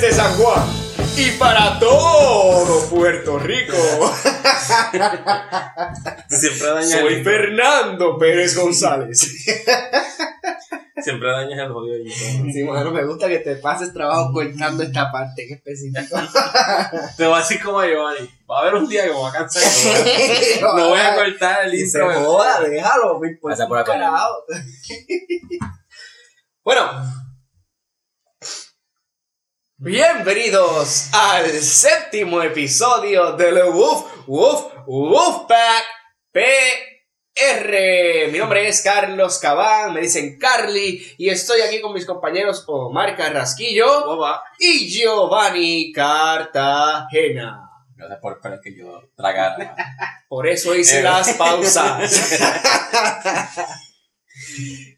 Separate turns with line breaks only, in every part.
Desde San Juan y para todo Puerto Rico.
Siempre daña
Soy
el
Fernando Pérez González.
Siempre dañas el jodido.
Sí, bueno, me gusta que te pases trabajo cortando esta parte en específico.
Te voy a decir como a Giovanni. Va a haber un día que me voy a cansar. No, no voy a cortar el
se
intro.
joda, déjalo, me importa
Pasa por
un
acá.
carajo.
Bueno, bienvenidos al séptimo episodio del Woof Woof Wolfpack PR. Mi nombre es Carlos Cabán, me dicen Carly, y estoy aquí con mis compañeros Omar Carrasquillo
Boba.
y Giovanni Cartagena.
Gracias por esperar que yo tragara.
Por eso hice
Eh.
las pausas.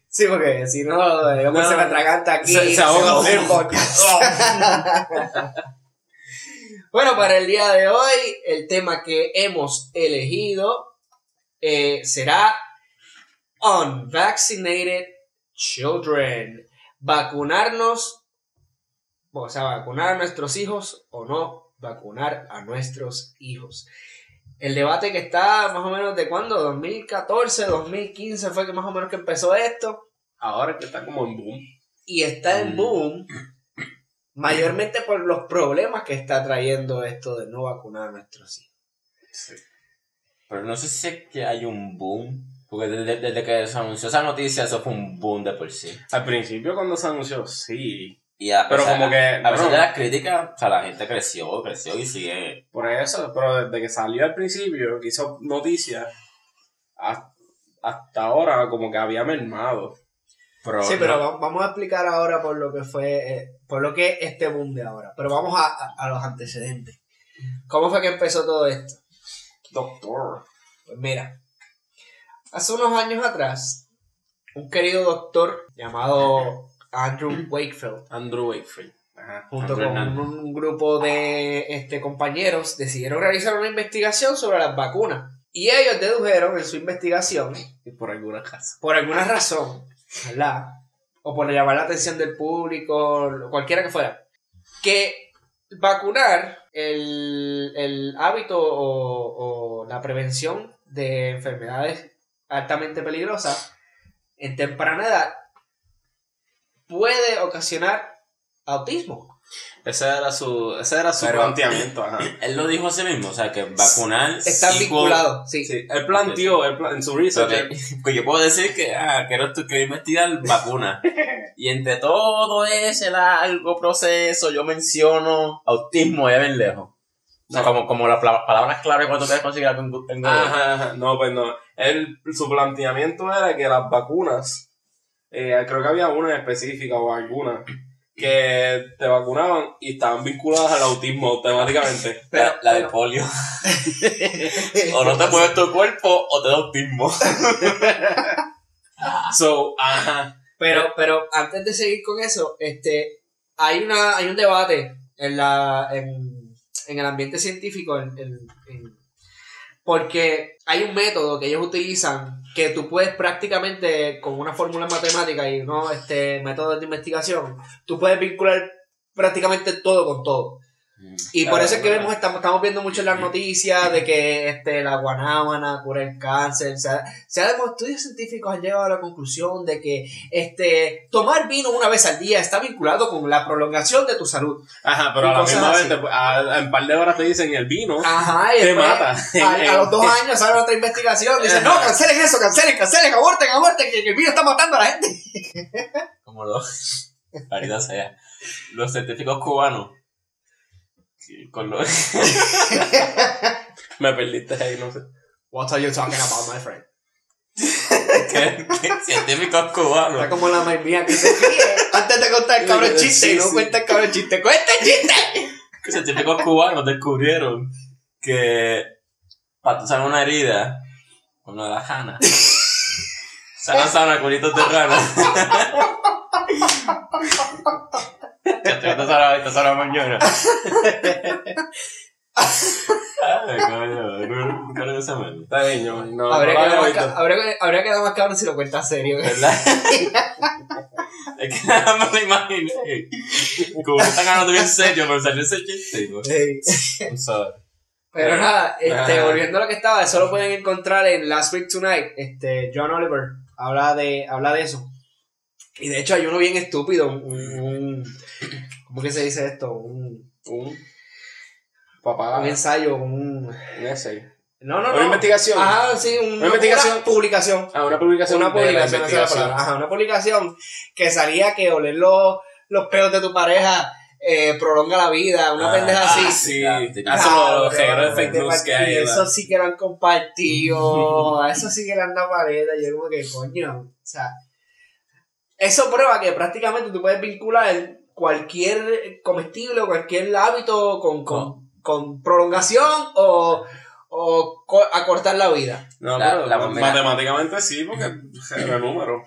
Sí, porque si no, digamos,
No.
se me atraganta aquí.
Se- se ahoga.
podcast. bueno, para el día de hoy, el tema que hemos elegido eh, será Unvaccinated Children. Vacunarnos, o sea, vacunar a nuestros hijos o no vacunar a nuestros hijos. El debate que está más o menos de cuándo, 2014, 2015 fue que más o menos que empezó esto
Ahora que está como en boom.
y está en boom mayormente por los problemas que está trayendo esto de no vacunar a nuestros hijos.
Sí.
Pero no sé si es que hay un boom. Porque desde, desde que se anunció esa noticia, eso fue un boom de por sí.
Al principio cuando se anunció, sí.
Y a
Pero
pesar-
como que,
A pesar
bueno.
de las críticas, o sea, la gente creció, creció y sigue.
Por eso, pero desde que salió al principio, que hizo noticias, hasta, hasta ahora como que había mermado.
Pero
sí,
no-
pero va- vamos a explicar ahora por lo que fue, eh, por lo que es este boom de ahora. Pero vamos a, a- a los antecedentes. ¿Cómo fue que empezó todo esto?
Doctor.
Pues mira, hace unos años atrás, un querido doctor llamado Andrew Wakefield
Andrew Wakefield. Ajá.
junto
Andrew
con un grupo de este, compañeros, decidieron realizar una investigación sobre las vacunas. Y ellos dedujeron en su investigación,
Y por alguna casa.
por alguna razón, ¿verdad? O por llamar la atención del público, cualquiera que fuera, que vacunar el, el hábito o, o la prevención de enfermedades altamente peligrosas en temprana edad puede ocasionar autismo.
Ese era su, ese era su
Pero-
planteamiento. Ajá.
Él lo dijo a sí mismo, o sea, que vacunar.
Está
equal-
vinculado, sí.
Sí, él planteó él pla- en su research.
Porque, pues yo puedo decir que, ah, quiero, quiero investigar vacunas. y entre todo ese largo proceso, yo menciono autismo allá bien lejos. O sea, como, como las pla- palabras clave cuando te conseguir algo en Google. en Google.
Ajá, ajá. No, pues no. Él, su planteamiento era que las vacunas, eh, creo que había una específica o alguna, que te vacunaban y estaban vinculadas al autismo automáticamente.
La, la de
pero-
polio. o no te mueves tu cuerpo o te da autismo.
So, ajá.
Pero, pero antes de seguir con eso, este, hay una, hay un debate en la, en, en el ambiente científico, en, en- en- porque hay un método que ellos utilizan que tú puedes prácticamente con una fórmula matemática y unos este, métodos de investigación, tú puedes vincular prácticamente todo con todo. Y por eso es que
claro.
vemos, estamos, estamos viendo mucho en las noticias de que este, la guanábana cura el cáncer. Se ha, se ha demostrado- estudios científicos han llegado a la conclusión de que este, tomar vino una vez al día está vinculado con la prolongación de tu salud.
Ajá, pero
Y
a la misma vez, te- a, a- en un par de horas te dicen el vino.
Ajá, y
Te
después,
mata.
A, a los dos años sale otra investigación. Dicen, no, cancelen eso, cancelen, cancelen, aborten, aborten, que el vino está matando a la gente.
Como los. Caridad sea. Los científicos cubanos. Con los.
Me perdiste ahí, no sé.
What are you talking about, my friend?
que- que científicos
Está
cubanos.
como la maíz mía que se ríe antes de contar el cabrón
Sí,
chiste. no
sí.
cuenta el cabrón chiste. ¡Cuenta el chiste!
Que científicos cubanos descubrieron que. Para sanar una herida. Lo de la jana. Sana, sana, culitos de rana. Ya te vas a sanar esta mañana. Ay, no, me.
Está bien, yo, no,
Habría,
no lo
quedado más habría, habría quedado más cabrón si lo cuentas serio.
¿Verdad? Es que nada más me imaginé. Como que están ganando bien serio, pero salió ese chiste. ¿no? I'm sorry.
Pero nada, este, volviendo a lo que estaba, eso lo pueden encontrar en Last Week Tonight. Este, John Oliver habla de, habla de eso. Y de hecho hay uno bien estúpido, un, un- ¿cómo que se dice esto? Un,
Un papá,
un ensayo, un...
un essay.
No, no, no.
Una investigación.
Ajá, sí, un-
Una investigación.
Una publicación.
Ah, una publicación.
Una
de la
publicación, esa es la
investigación.
palabra. Ajá, una publicación que salía que oler los, los pelos de tu pareja eh, prolonga la vida, una
Ah,
pendeja así.
Ah, sí.
Ah,
Hacen los de fake que hay.
Eso sí que lo han compartido. eso sí que le han dado paleta. Yo como que, coño. O sea, eso prueba que prácticamente tú puedes vincular cualquier comestible o cualquier hábito con, con, con prolongación o, o co- acortar la vida.
No,
La-
pero matemáticamente sí, porque era número.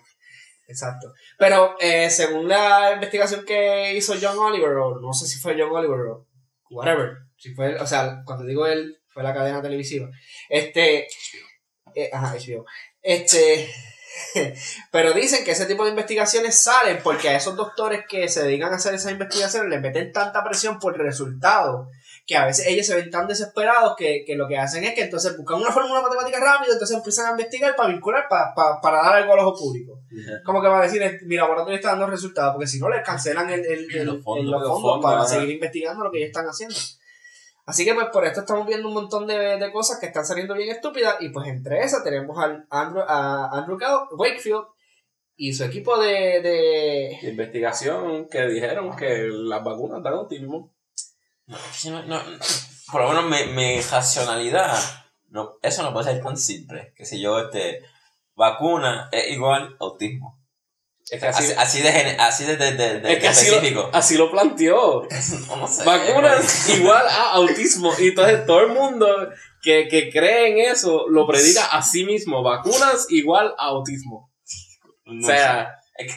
Exacto. Pero eh, según la investigación que hizo John Oliver, o no sé si fue John Oliver o whatever, si fue, o sea, cuando digo él, fue la cadena televisiva. Este, eh, ajá, HBO. Este, pero dicen que ese tipo de investigaciones salen porque a esos doctores que se dedican a hacer esas investigaciones les meten tanta presión por el resultado que a veces ellos se ven tan desesperados que, que lo que hacen es que entonces buscan una fórmula matemática rápida, entonces empiezan a investigar para vincular, para, para, para dar algo al ojo público. Como que va a decir, mi laboratorio está dando resultados, porque si no, le cancelan el, el, el-
Los fondos,
el- los
los
fondos
fondos,
para seguir investigando lo que ellos están haciendo. Así que pues por esto estamos viendo un montón de, de cosas que están saliendo bien estúpidas y pues entre esas tenemos al Andrew, a Andrew Wakefield y su equipo de... de
De investigación que dijeron que las vacunas dan autismo.
Sí, no- no- por lo menos mi, mi racionalidad, no, eso no puede ser tan simple. Que si yo, este, vacuna es igual autismo.
Es que así,
Así, de, así de, de, de- de-
es que
de
así, lo,
específico.
así lo planteó.
No sé,
Vacunas igual a autismo. Y entonces todo el mundo que, que cree en eso lo predica a sí mismo. Vacunas igual a autismo. O sea,
sé.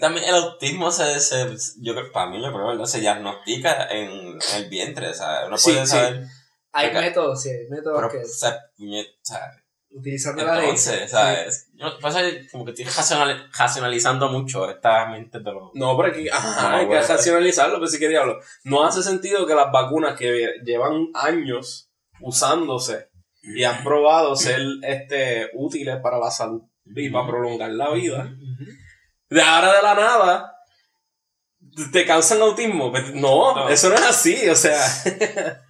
También el autismo se, se yo creo, para mí, yo creo, ¿verdad? se diagnostica en, en el vientre, o sea, uno
Sí,
puede
sí.
saber,
hay métodos, sí, hay métodos que
o sea,
utilizando la ley.
¿sabes? Yo, pasa que como que estoy racional- racionalizando mucho esta mente de los...
no, pero aquí, ajá,
No,
hay que racionalizarlo, pero si que diablo. No hace sentido que las vacunas que llevan años usándose y han probado ser este, útiles para la salud y para prolongar la vida, de ahora de la nada te causan autismo. No,
No.
eso no es así, o sea.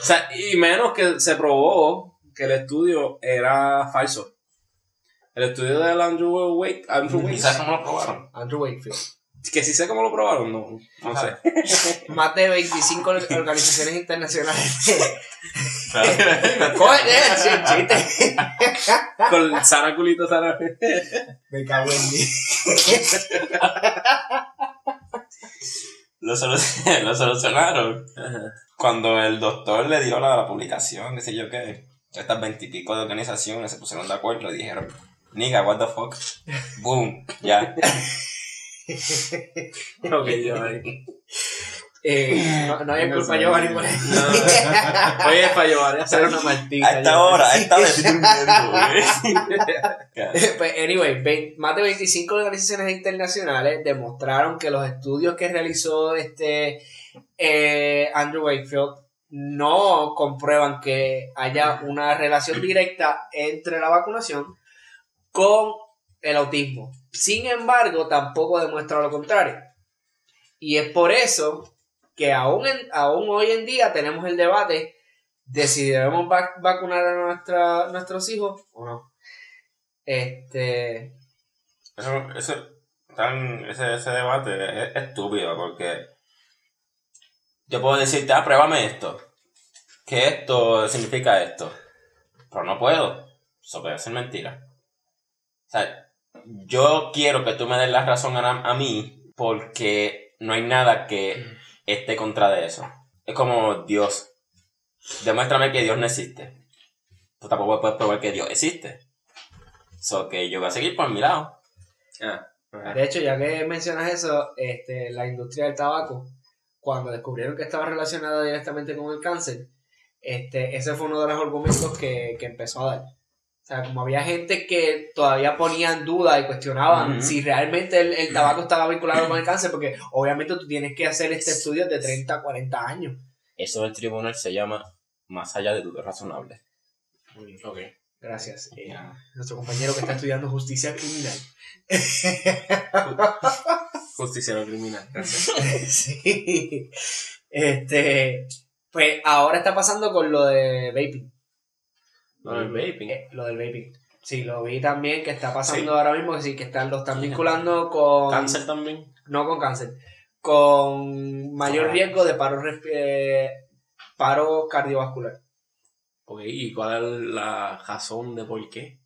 o sea, y menos que se probó que el estudio era falso. El estudio del Andrew Wake, Andrew
¿Y
Wake,
sabes cómo lo probaron?
Andrew Wakefield.
que sí sé cómo lo probaron, no, no sé.
Más de 25 organizaciones internacionales. Coge, eh, sí, chiste.
Con Sara Culito, Sara.
Me cago en mí.
lo solucionaron. Cuando el doctor le dio la, la publicación, qué sé yo qué, estas veintipico de organizaciones se pusieron de acuerdo y dijeron, nigga, what the fuck, boom, ya.
ok, yo ahí.
Eh, no, no hay culpa yo, Giovanni, por eso.
No. Oye, para llevar
Hacer una maldita.
A esta hora, a esta hora estoy durmiendo, güey.
Pues, anyway, ve- más de 25 organizaciones internacionales demostraron que los estudios que realizó este eh, Andrew Wakefield no comprueban que haya una relación directa entre la vacunación con el autismo. Sin embargo, tampoco demuestra lo contrario. Y es por eso que aún, aún hoy en día tenemos el debate de si debemos vac- vacunar a nuestros hijos o no. Este.
Eso, tan, ese, ese debate es estúpido porque yo puedo decirte, ah, pruébame esto. Que esto significa esto. Pero no puedo. Eso puede ser mentira. O sea, yo quiero que tú me des la razón a, a mí porque no hay nada que esté contra de eso. Es como Dios. Demuéstrame que Dios no existe. Tú tampoco puedes probar que Dios existe. So que yo voy a seguir por mi lado.
Ah.
De hecho, ya que mencionas eso, este, la industria del tabaco, cuando descubrieron que estaba relacionada directamente con el cáncer, este, ese fue uno de los argumentos que, que empezó a dar. O sea, como había gente que todavía ponía en duda y cuestionaban si realmente el, el tabaco estaba vinculado con el cáncer, porque obviamente tú tienes que hacer este estudio de 30 a 40 años.
Eso del tribunal se llama más allá de dudas razonables.
Ok.
Gracias. eh, nuestro compañero que está estudiando justicia criminal.
Justiciero criminal. Gracias.
sí. Este, pues ahora está pasando con lo de vaping.
No, el vaping.
Eh, lo del vaping. Sí, lo vi también que está pasando
Sí.
ahora mismo, que sí, que están, lo están vinculando con...
Cáncer también.
No con cáncer. Con mayor
Ah.
riesgo de paro, eh, paro cardiovascular.
Ok, ¿y cuál es la razón de por qué?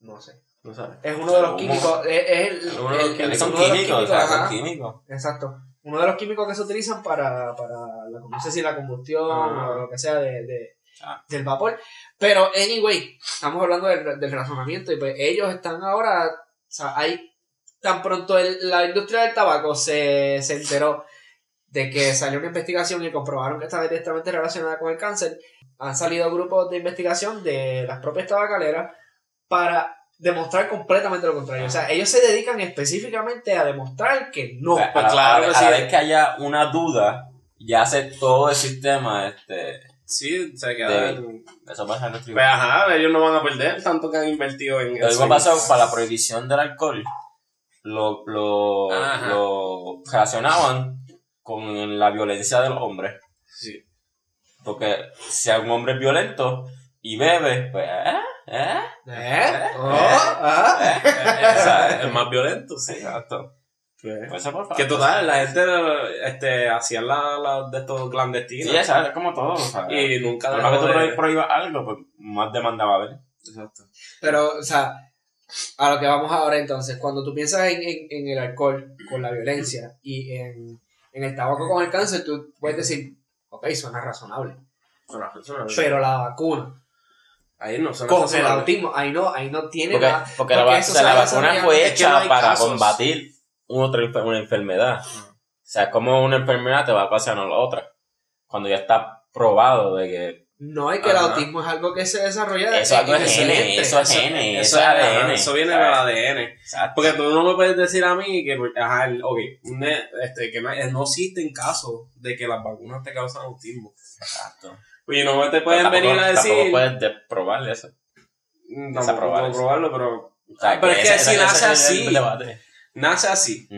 No sé.
No sabes.
Es uno de los químicos. Es, es el,
Uno de los
el-
químicos.
Son
uno de los
químicos, o sea,
ajá.
son químicos.
Exacto. Uno de los químicos que se utilizan para, para la, no sé si la combustión
Ah.
o lo que sea de, de-
Ah.
del vapor. Pero, anyway, estamos hablando del, del razonamiento y pues ellos están ahora, o sea, hay, tan pronto el- la industria del tabaco se, se enteró de que salió una investigación y comprobaron que está directamente relacionada con el cáncer, han salido grupos de investigación de las propias tabacaleras para demostrar completamente lo contrario. O sea, ellos se dedican específicamente a demostrar que no.
A,
pues
la-
claro
a a la
sí.
vez que haya una duda, ya hace todo el sistema, este,
Sí, se queda.
De- eso pasa en el
Pues
tribunal.
ajá, ellos no van a perder tanto que han invertido en
Lo
eso.
mismo pasó para la prohibición del alcohol. Lo, lo, lo relacionaban con la violencia de los hombres.
Sí.
Porque si un hombre es violento y bebe, pues, ¿eh? ¿eh?
¿Eh? Oh,
¿Eh?
ah.
Eh, ¿sabes? El más violento, sí.
Exacto.
Pues,
Pues
que total, la gente este, hacía la, la de estos clandestinos.
Sí, esa es como todo. Sea,
Y nunca
más que tú
de-
prohí- prohíbas algo, pues más demanda va a haber.
Exacto.
Pero, o sea, a lo que vamos ahora entonces, cuando tú piensas en, en- en el alcohol con la violencia y en, en el tabaco con el cáncer, tú puedes decir, ok, suena razonable.
Pero, eso no-
Pero la vacuna
Ahí no son
con el autismo, ahí no, ahí no tiene
Porque,
nada.
porque la,
porque
va-
eso
o sea,
se
la
va
vacuna fue
Es
hecha
no
para
casos.
combatir una, otra, enfer- una enfermedad. O sea, como una enfermedad te va a pasar a la otra. Cuando ya está probado de que
No, es que el autismo es algo que se desarrolla
Eso es algo de gene, eso es gene, eso es ADN.
Eso viene del. ADN.
Exacto.
Porque tú no me puedes decir a mí que, ajá, ok, este, que no, no existen casos de que las vacunas te causan autismo.
Exacto.
Y no te pueden
Tampoco-
venir a decir.
Tampoco puedes de- probar eso.
Mm,
desaprobar
Tampoco puedo probarlo, pero.
O sea,
Pero es que
ese-
si nace así. Nace así.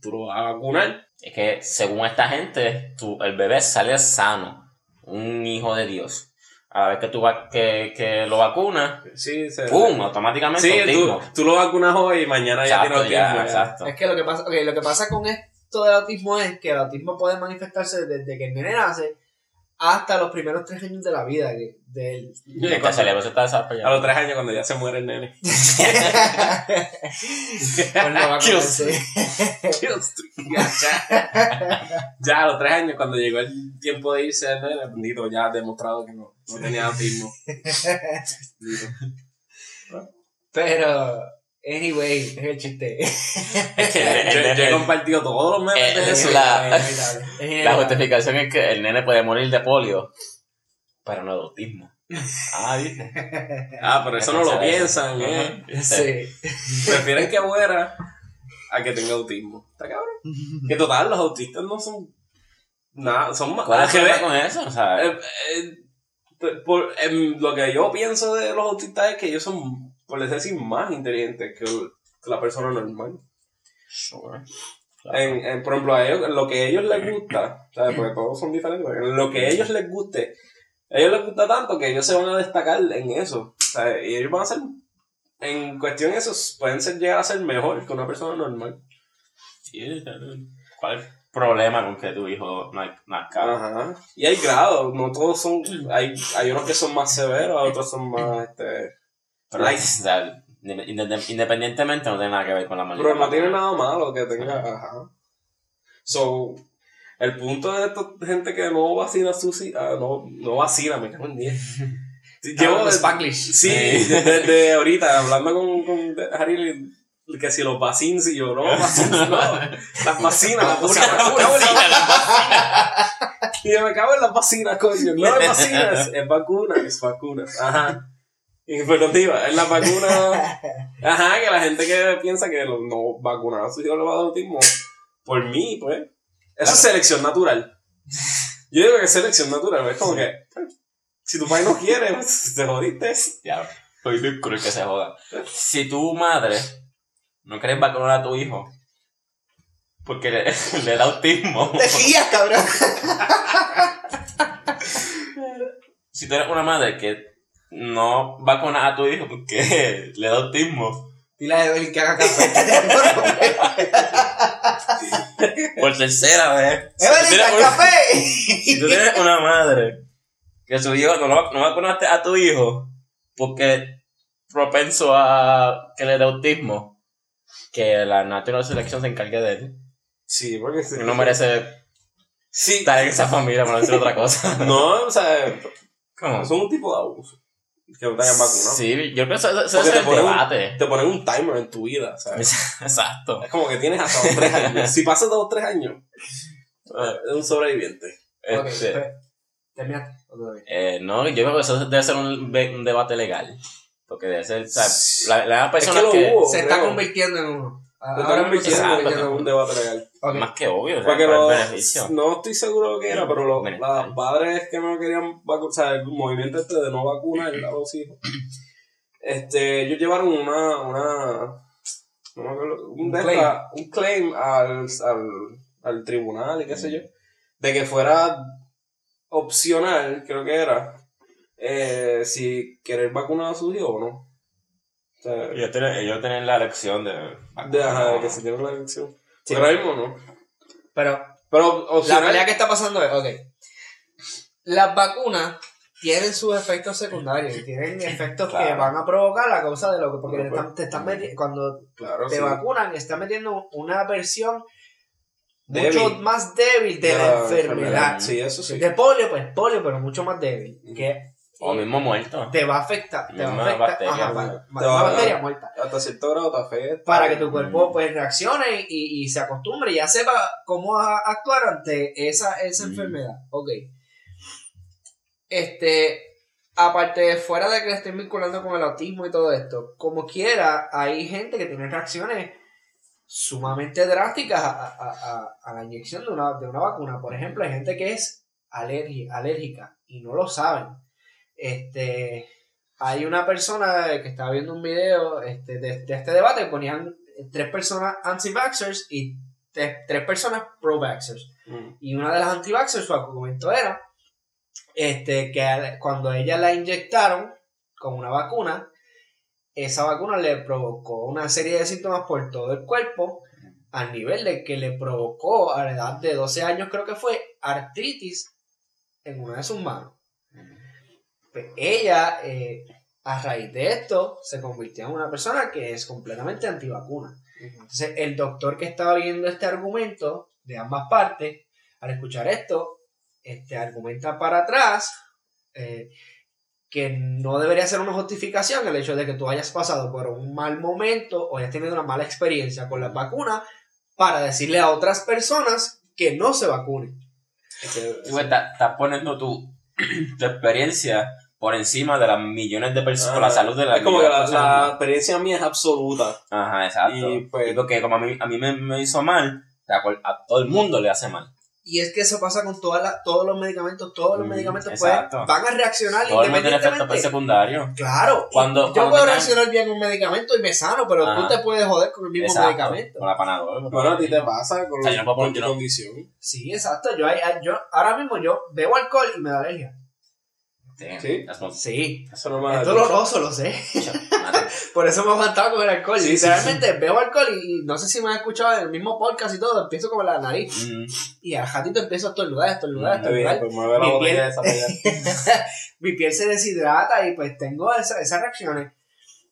Tú lo vas a vacunar.
Es que según esta gente, tu, el bebé sale sano, un hijo de Dios. A la vez que tú va- que, que lo vacunas,
Sí, se.
¡pum! automáticamente
Sí, tú, tú lo vacunas hoy y mañana ya
Exacto,
tiene
ya,
autismo. ya.
exacto.
Es que lo que pasa, ok, lo que pasa con esto del autismo es que el autismo puede manifestarse desde que el nene nace hasta los primeros tres años de la vida de, de él.
Cerebro se está
A los tres años cuando ya se muere el nene.
Pues no va conocerse.
ya, ya a los tres años cuando llegó el tiempo de irse el nene, bendito, ya ha demostrado que no, no tenía autismo.
Pero, anyway, es el chiste.
Es que el-
yo,
el-
yo he compartido todos los memes
Eh,
de
es
eso.
la-
Es
la justificación es que el nene puede morir de polio, pero no de autismo. Ah, ¿viste?
Ah, pero eso no lo piensan, eh.
Sí.
Prefieren que muera a que tenga autismo. ¿Está cabrón? Que total, los autistas no son nada, son más.
¿Cuál es el con eso? O sea,
Eh, eh, por- lo que yo pienso de los autistas es que ellos son, por decir más inteligentes que, el- que la persona normal.
sure.
En, en, por ejemplo, a ellos, lo que a ellos les gusta, ¿sabes? porque todos son diferentes, lo que a ellos les guste, a ellos les gusta tanto que ellos se van a destacar en eso. ¿sabes? Y ellos van a ser, en cuestión de eso, pueden ser, llegar a ser mejor que una persona normal.
Sí, ¿Cuál es el problema con que tu hijo naz- nazca?
Ajá. Y hay grados, no todos son, hay, hay unos que son más severos, otros son más, este,
Inde- independientemente no tiene nada que ver con la maldita.
Pero no tiene nada malo que tenga. Ajá. So, el punto de esta gente que no vacina sus hi- ah, no, no vacina, me cago en 10.
Llevo
Llevo
Spanglish.
Sí, desde ahorita, hablando con, con Harry, que si los vaccines y yo, no, vaccines, no. Las vacinas, las vacinas. Y yo me cago en las vacinas, coño. No es vacinas, es vacuna, es vacunas. Ajá. Informativa. Es la vacuna. Ajá, que la gente que piensa que no vacunados a sus hijos le va a dar autismo. Por mí, pues. Eso es selección natural. Yo digo que es selección natural. Es como que. Si tu país no quiere, pues, te jodiste.
Ya, soy bien cruel que se joda. Si tu madre no quieres vacunar a tu hijo porque le, le da autismo,
Te guías, cabrón.
si tú eres una madre que no vacunas a tu hijo porque le da autismo,
Dile a Evelyn que haga café.
por tercera vez, si
¡Evelyn,
una-
café!
si tú tienes una madre que su hijo no, lo- no vacunaste a tu hijo porque es propenso a que le dé autismo, que la Natural Selection se encargue de él.
Sí, porque. sí.
No merece
Sí.
estar en esa familia para decir otra cosa.
No, o sea,
¿Cómo?
son un tipo de abuso. Que no te hayan vacunado.
Sí, yo creo que eso, eso
Porque
es
te
el
ponen,
debate.
un, te ponen un timer en tu vida, ¿sabes?
Exacto.
Es como que tienes hasta dos tres años. Si pasas dos o tres años, es un sobreviviente.
Ok,
Este,
pues, terminaste. ¿O todavía?
eh, no, yo creo que eso debe ser un, debate legal. Porque debe ser, o sea, la, la persona
lo
que,
hubo.
Se está convirtiendo en uno.
Te
Ahora
están
mismo se está
convirtiendo
convirtiendo
en
en
un
uno.
debate legal.
Ok.
más que obvio, o sea,
Porque los,
beneficio.
no estoy seguro de qué era, pero los, los padres que no querían vacunar, o sea, el movimiento este de no vacunar a los hijos, este, ellos llevaron una, una, no me acuerdo, un,
Un claim.
esta- un claim al, al, al tribunal y qué sé yo, de que fuera opcional, creo que era, eh, si querer vacunar a sus hijos o no. O sea,
Ellos tienen, ellos tienen la elección de...
de, ajá, de que se tiene la elección.
Sí.
Ahora mismo no.
Pero
Pero
la pelea que está pasando es, ok. Las vacunas tienen sus efectos secundarios y tienen efectos que van a provocar la causa de lo que. Porque
Bueno,
te están, te están meti- cuando
Claro,
te
sí.
vacunan, están metiendo una versión
Débil.
mucho más débil de, la, enfermedad.
Sí, eso sí.
De polio, pues polio, pero mucho más débil. Que
O mismo muerto.
te va a afectar. Te va a afectar.
bacteria,
ajá,
¿no?
para-
Te
una
va a-
bacteria muerta.
Hasta cierto grado te afecta.
Para que tu cuerpo
Mm.
pues reaccione y, y se acostumbre y ya sepa cómo a- actuar ante esa, esa
Mm.
enfermedad. Ok. Este, aparte de fuera de que le estén vinculando con el autismo y todo esto, como quiera, hay gente que tiene reacciones sumamente drásticas a, a- a- a la inyección de una, de una vacuna. Por ejemplo, hay gente que es alergi- alérgica y no lo saben. Este, hay una persona que estaba viendo un video este, de, de este debate, ponían tres personas anti-vaxxers y tres, tres personas pro-vaxxers.
Mm.
Y una de las anti-vaxxers, su argumento era este, que cuando ella la inyectaron con una vacuna, esa vacuna le provocó una serie de síntomas por todo el cuerpo, al nivel de que le provocó a la edad de 12 años, creo que fue, artritis en una de sus manos. Pues ella, eh, a raíz de esto, se convirtió en una persona que es completamente antivacuna. Entonces, el doctor que estaba viendo este argumento de ambas partes, al escuchar esto, este, argumenta para atrás eh, que no debería ser una justificación el hecho de que tú hayas pasado por un mal momento o hayas tenido una mala experiencia con las vacunas para decirle a otras personas que no se vacunen.
Estás poniendo tu, tu experiencia por encima de las millones de personas, por la salud de las
Es como que la, la experiencia mía es absoluta.
Ajá, exacto.
Y, pues-
Y porque como a mí, a mí me, me hizo mal, a todo el mundo le hace mal.
Y es que eso pasa con todas las- todos los medicamentos. Todos los
Mm,
medicamentos pueden- van a reaccionar
Todo el mundo tiene efectos
independientemente.
secundarios.
Claro, y
Cuando-
yo
cuando
puedo
tengan-
reaccionar bien a un medicamento y me sano, pero tú
Ajá.
te puedes joder con el mismo
Exacto.
medicamento.
Con la panadol.
Bueno, a ti te pasa con,
O sea, yo no puedo
con
poner-
tu
no-
condición.
Sí, exacto. Yo, yo ahora mismo yo bebo alcohol y me da alergia.
Sí.
Sí.
Eso no me
Es doloroso, lo sé. Por eso me he aguantado con el alcohol.
Sí, sí,
Literalmente bebo alcohol y, no sé si me has escuchado en el mismo podcast y todo, empiezo como la nariz.
Mm,
Y al ratito empiezo a estornudar, estornudar,
Mm,
estornudar.
pues
Mi piel-
esa.
Mi piel se deshidrata y pues tengo esa- esas reacciones.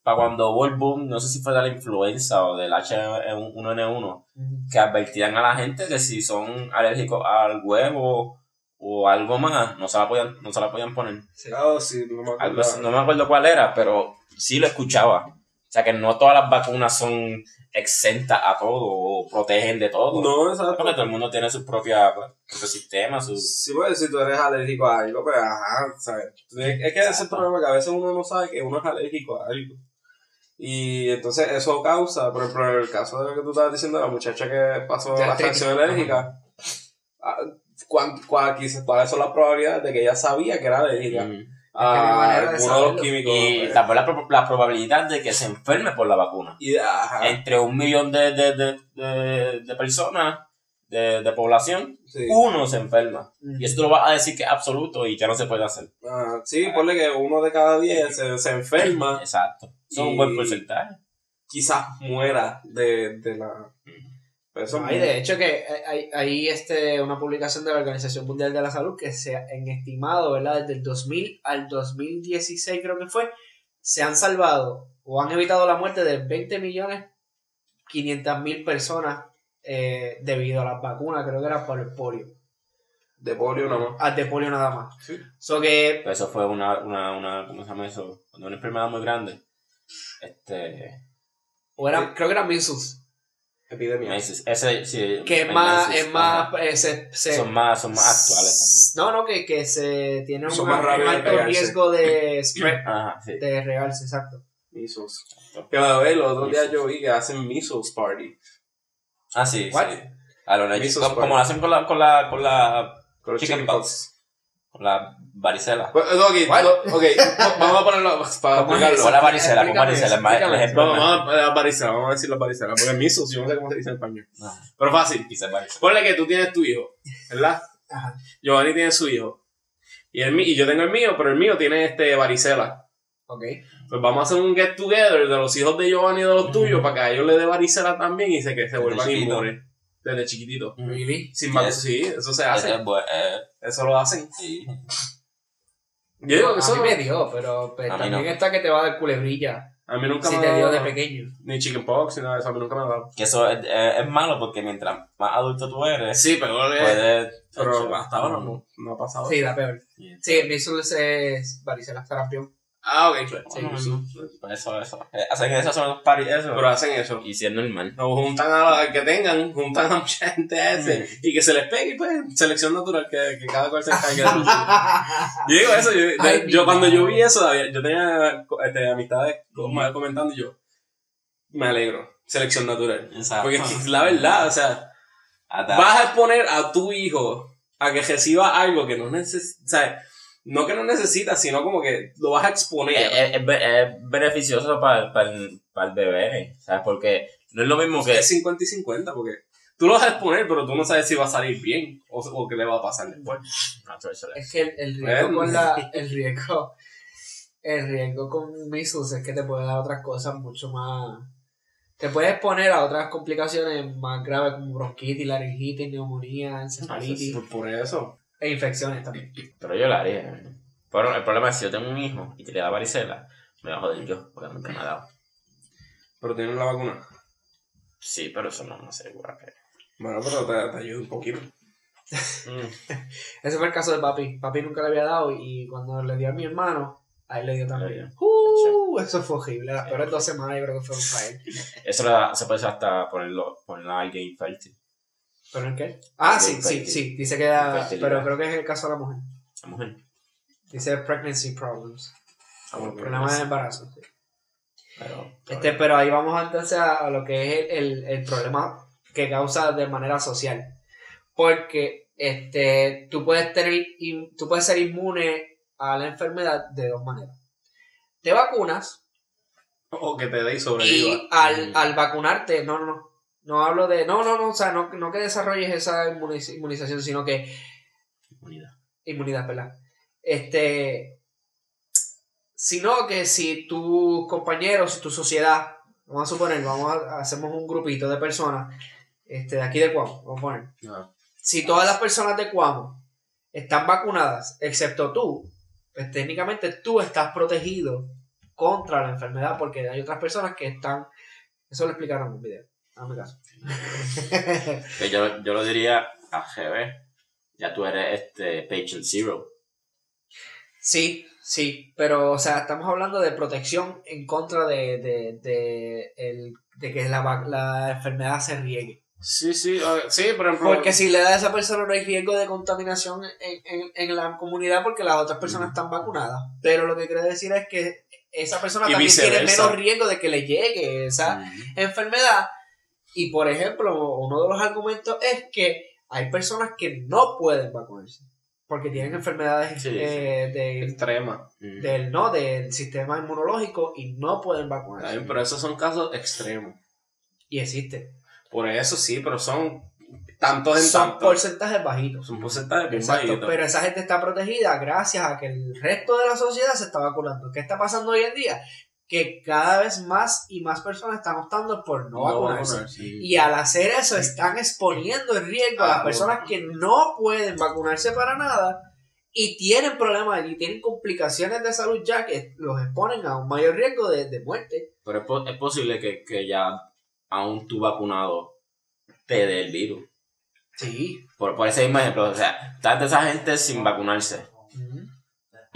Para cuando hubo el boom, no sé si fue de la influenza o del H1N1, que advertían a la gente que si son alérgicos al huevo o algo más, no se la podían, no se la podían poner.
Ah, sí, no me
Algo no me acuerdo cuál era, pero sí lo escuchaba. O sea que no todas las vacunas son exentas a todo o protegen de todo.
No, exacto.
Porque todo el mundo tiene su propia pues, propio sistema, su...
Sí, pues si tú eres alérgico a algo, pues ajá, ¿sabes? Es es que ese es el problema, que a veces uno no sabe que uno es alérgico a algo. Y entonces eso causa, por ejemplo, en el caso de lo que tú estabas diciendo, la muchacha que pasó la reacción alérgica, ah, ¿cuán- quizás- ¿cuáles son las probabilidades de que ella sabía que era alérgica
Mm.
a
que no hay manera de
alguno de los químicos?
Y
eh,
también la, pro- la probabilidad de que se enferme por la vacuna.
y,
Entre un millón de, de, de, de, de personas, de, de población,
sí.
uno se enferma. Y eso tú lo vas a decir que es absoluto y que no se puede hacer.
Ah, sí, ponle que uno de cada diez se, se enferma,
Exacto. Eso es un
Y-
buen porcentaje.
quizás muera de, de la... eso es
Hay
muy-
de hecho que hay, hay este, una publicación de la Organización Mundial de la Salud que se ha- en estimado, ¿verdad? Desde el 2000 al 2016 creo que fue, se han salvado o han evitado la muerte de 20 millones 500 mil personas eh, debido a las vacunas, creo que era por el polio.
de polio nomás.
Al de polio nada más.
Sí.
So que
Pero eso fue una, una, una, ¿cómo se llama eso? Cuando una enfermedad muy grande. Este,
o era, creo que era measles,
Epidemia.
meses. Ese, sí.
que es más,
meses,
es más, eh, se- se-
Son más, son más actuales
No, no, que, que se tiene un,
Son más
un
de
alto
pegarse.
riesgo de spread,
también. Ajá, sí.
de regarse, exacto.
Measles. Que a ver, los otros días yo vi que hacen measles party.
Ah, sí,
What?
sí. A lo como, como lo hacen con la, con la, con la,
Con los
Chicken
chicken
pox. Con la varicela.
Pues, ok,
What?
no, ok, vamos a ponerlo para
¿Cómo es
explicarlo.
Con la varicela, con varicela, es el ejemplo.
Vamos,
es
a la varicela, vamos a decir la varicela. Porque measles, yo no sé cómo se dice en español.
No,
Pero fácil. Ponle que tú tienes tu hijo, ¿verdad?
Ajá.
Giovanni tiene su hijo. Y, el, mi- y yo tengo el mío, pero el mío tiene este varicela.
Ok.
Pues vamos a hacer un get together de los hijos de Giovanni y de los tuyos para que a ellos les dé varicela también y se, que se vuelvan inmunes. Desde chiquitito.
Really?
Sin
es-
sí, eso se hace.
eh,
Eso lo hacen.
sí.
Yo digo que
a
eso
mí me dio, pero pues,
A mí
también
no.
está que te va a dar culebrilla
a mí nunca
si
me
te
ha
dio
dado
de pequeño.
ni chickenpox ni nada de eso, a mí nunca me ha dado.
Que eso es, eh, es malo porque mientras más adulto tú eres,
Sí, pero,
puedes...
pero hasta ahora no, no ha pasado.
Sí, la peor.
Sí.
Sí, el measles es varicela sarampión.
Ah, ok.
Sí.
Por eso, eso. Hacen eso, son los paris, eso.
Pero hacen eso.
y si es normal.
Nos juntan a la que tengan, juntan a mucha gente a ese
Mm.
y que se les pegue y pues selección natural, que, que cada cual se encargue de su Yo digo eso, yo, de-
Ay, mi
yo cuando yo vi eso, yo tenía este, amistades como comentando y yo, me alegro, selección natural.
Exacto.
Porque la verdad, o sea, vas a exponer a tu hijo a que reciba algo que no necesita, o sea, no que no necesita, sino como que lo vas a exponer.
es, es- es be- es beneficioso para, para, el, para el bebé, ¿sabes? Porque no es lo mismo que...
es 50 y 50, porque tú lo vas a exponer, pero tú no sabes si va a salir bien o, o qué le va a pasar después.
No, eso- eso-
Es que el, el riesgo con la, el riesgo, el riesgo con measles es que te puede dar otras cosas mucho más, te puedes exponer a otras complicaciones más graves como bronquitis, laringitis, neumonía, encefalitis
Por, por eso.
E infecciones también.
Pero yo lo haría. Pero el problema es si yo tengo un hijo y te le da varicela, me va a joder yo, porque nunca me ha dado.
Pero tienen la vacuna.
Sí, pero eso no me asegura que...
Bueno, pero te, te ayuda un poquito.
Mm,
Ese fue el caso de papi. Papi nunca le había dado y cuando le dio a mi hermano, a él le dio
Le
también.
dio.
Uh, eso fue horrible. Las peores dos semanas yo creo que fueron para él.
Eso le da- se puede hacer hasta ponerlo, ponerlo a alguien infértil.
¿Pero en qué? Ah, sí, sí, sí. Dice que da,
infertilidad.
pero creo que es el caso de la mujer.
La mujer.
Dice pregnancy problems.
Ah, bueno,
Problemas de embarazo. sí.
Pero,
Este, pero ahí vamos entonces a, a lo que es el, el, el problema que causa de manera social. Porque este, tú, puedes tener, tú puedes ser inmune a la enfermedad de dos maneras. Te vacunas
O que te dé y sobreviva.
y al,
Mm.
al vacunarte, no, no, no. No hablo de. No, no, no. O sea, no, no que desarrolles esa inmuniz- inmunización, sino que
inmunidad.
inmunidad, ¿verdad? Este, sino que si tus compañeros, si tu sociedad, vamos a suponer, vamos a, hacemos un grupito de personas, este, de aquí de Cuamo, vamos a poner,
Ah.
si todas las personas de Cuamo están vacunadas, excepto tú, pues técnicamente tú estás protegido contra la enfermedad porque hay otras personas que están, eso lo explicaron en un video, hazme caso.
Que yo, yo lo diría a GB. Ya tú eres este patient zero.
Sí, Sí, pero, o sea, estamos hablando de protección en contra de, de, de, el- de que la, la enfermedad se riegue.
Sí, sí, sí, por ejemplo.
Porque si le da a esa persona no hay riesgo de contaminación en, en, en la comunidad porque las otras personas están vacunadas. Pero lo que quiere decir es que esa persona
Y
también tiene menos riesgo de que le llegue esa enfermedad. Y por ejemplo, uno de los argumentos es que hay personas que no pueden vacunarse porque tienen enfermedades
Sí, sí.
eh, de-
Extrema.
Mm.
del no del sistema inmunológico y no pueden vacunarse.
También, Pero esos son casos extremos.
Y existe.
Por eso sí, pero son tantos en
Son
tantos.
porcentajes bajitos.
Son porcentajes bien
Exacto,
bajitos.
pero esa gente está protegida gracias a que el resto de la sociedad se está vacunando. ¿Qué está pasando hoy en día? Que cada vez más y más personas están optando por no, vacunarse. Y al hacer eso están exponiendo en riesgo a las
Ah,
personas que no pueden vacunarse para nada y tienen problemas y tienen complicaciones de salud ya que los exponen a un mayor riesgo de, de muerte.
Pero es, po- es posible que, que ya aún tú vacunado te dé el virus.
Sí.
Por, por ese mismo ejemplo, o sea, tanta esa gente sin vacunarse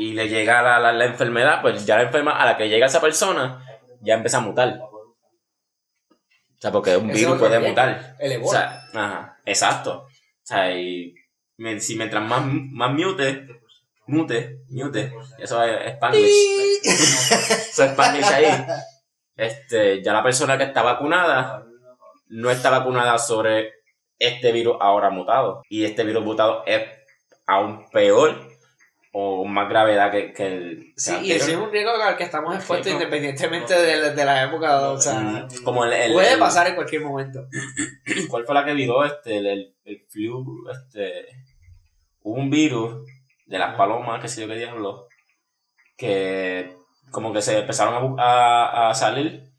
y le llega la, la, la enfermedad, pues ya la enfermedad a la que llega esa persona ya empieza a mutar. O sea, porque un virus puede mutar.
El
O sea, ajá, exacto. O sea, y si mientras más, más mute, mute, mute, eso es Spanglish. Eso es Spanglish ahí. Este, ya la persona que está vacunada no está vacunada sobre este virus ahora mutado. Y este virus mutado es aún peor o más gravedad que, que el. que
Sí,
el
y ese es un riesgo al que estamos expuestos
Sí, no.
independientemente de, de la época. O sea,
como el, el-
puede
el-
pasar en cualquier momento.
¿Cuál fue la que viró este? El, el, el flu, este. Hubo un virus de las palomas, que sé yo qué diablo, que como que se empezaron a, a, a salir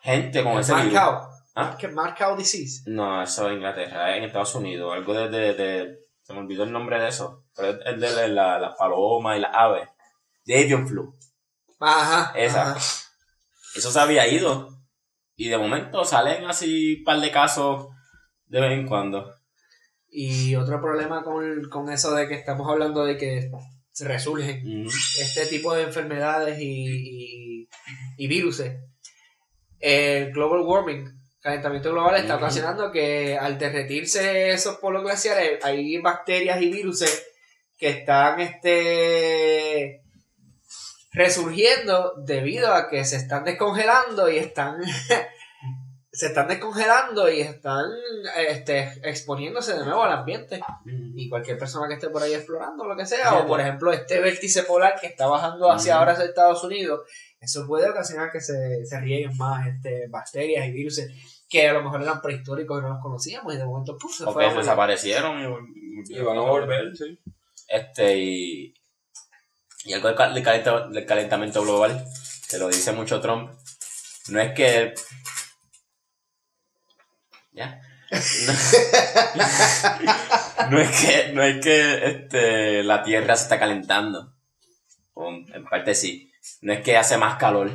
gente con ese virus.
Marcao.
¿Ah?
Que Marcao disease.
No, eso es Inglaterra, es en Estados Unidos, algo de, de, de- se me olvidó el nombre de eso, pero es de la- la- las palomas y las aves. The avian flu,
Ajá.
esa.
ajá.
Eso se había ido. Y de momento salen así un par de casos de vez en cuando.
Y otro problema con, con eso de que estamos hablando de que resurgen
Mm.
este tipo de enfermedades y, y, y viruses. El global warming, calentamiento global, está ocasionando que al derretirse esos polos glaciares hay bacterias y viruses que están este resurgiendo debido a que se están descongelando y están se están descongelando y están este, exponiéndose de nuevo al ambiente y cualquier persona que esté por ahí explorando lo que sea, o por ejemplo este vértice polar que está bajando hacia ahora hacia Estados Unidos, eso puede ocasionar que se, se rieguen más este, bacterias y virus que a lo mejor eran prehistóricos y no los conocíamos y de momento ¡puf! se morir.
desaparecieron y,
Y van a volver, sí.
Este, y, y algo del, cal- del calenta- del calentamiento global, que lo dice mucho Trump, no es que. ¿Ya? No, es que, no es que este, la Tierra se está calentando. En parte sí. No es que hace más calor,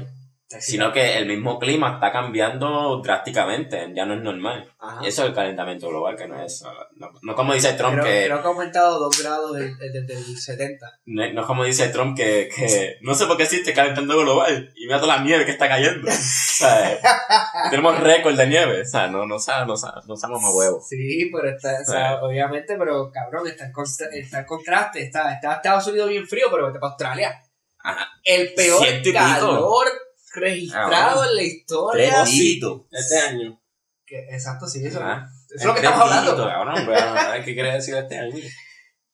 sino que el mismo clima está cambiando drásticamente. Ya no es normal.
Ajá.
Eso es el calentamiento global, que no es. No, no como dice Trump,
creo,
que.
creo que ha aumentado 2 grados desde, el 70.
No, no es como dice Trump que, que no sé por qué existe calentando global y mira toda la nieve que está cayendo. Tenemos récord de nieve. O sea, no, no, sabe, no, sabe, no sabe mamá huevo.
Sí, pero está, o sea, obviamente, pero cabrón, está en, está en contraste. Está, está Estados Unidos bien frío, pero vete para Australia.
Ajá.
El peor calor registrado
Ah,
en la historia.
Tres dígitos.
Este año.
Que- exacto, sí, eso,
Ah,
eso es lo que estamos
dígitos,
hablando.
cabrón.
Ver, ¿qué quiere decir este año?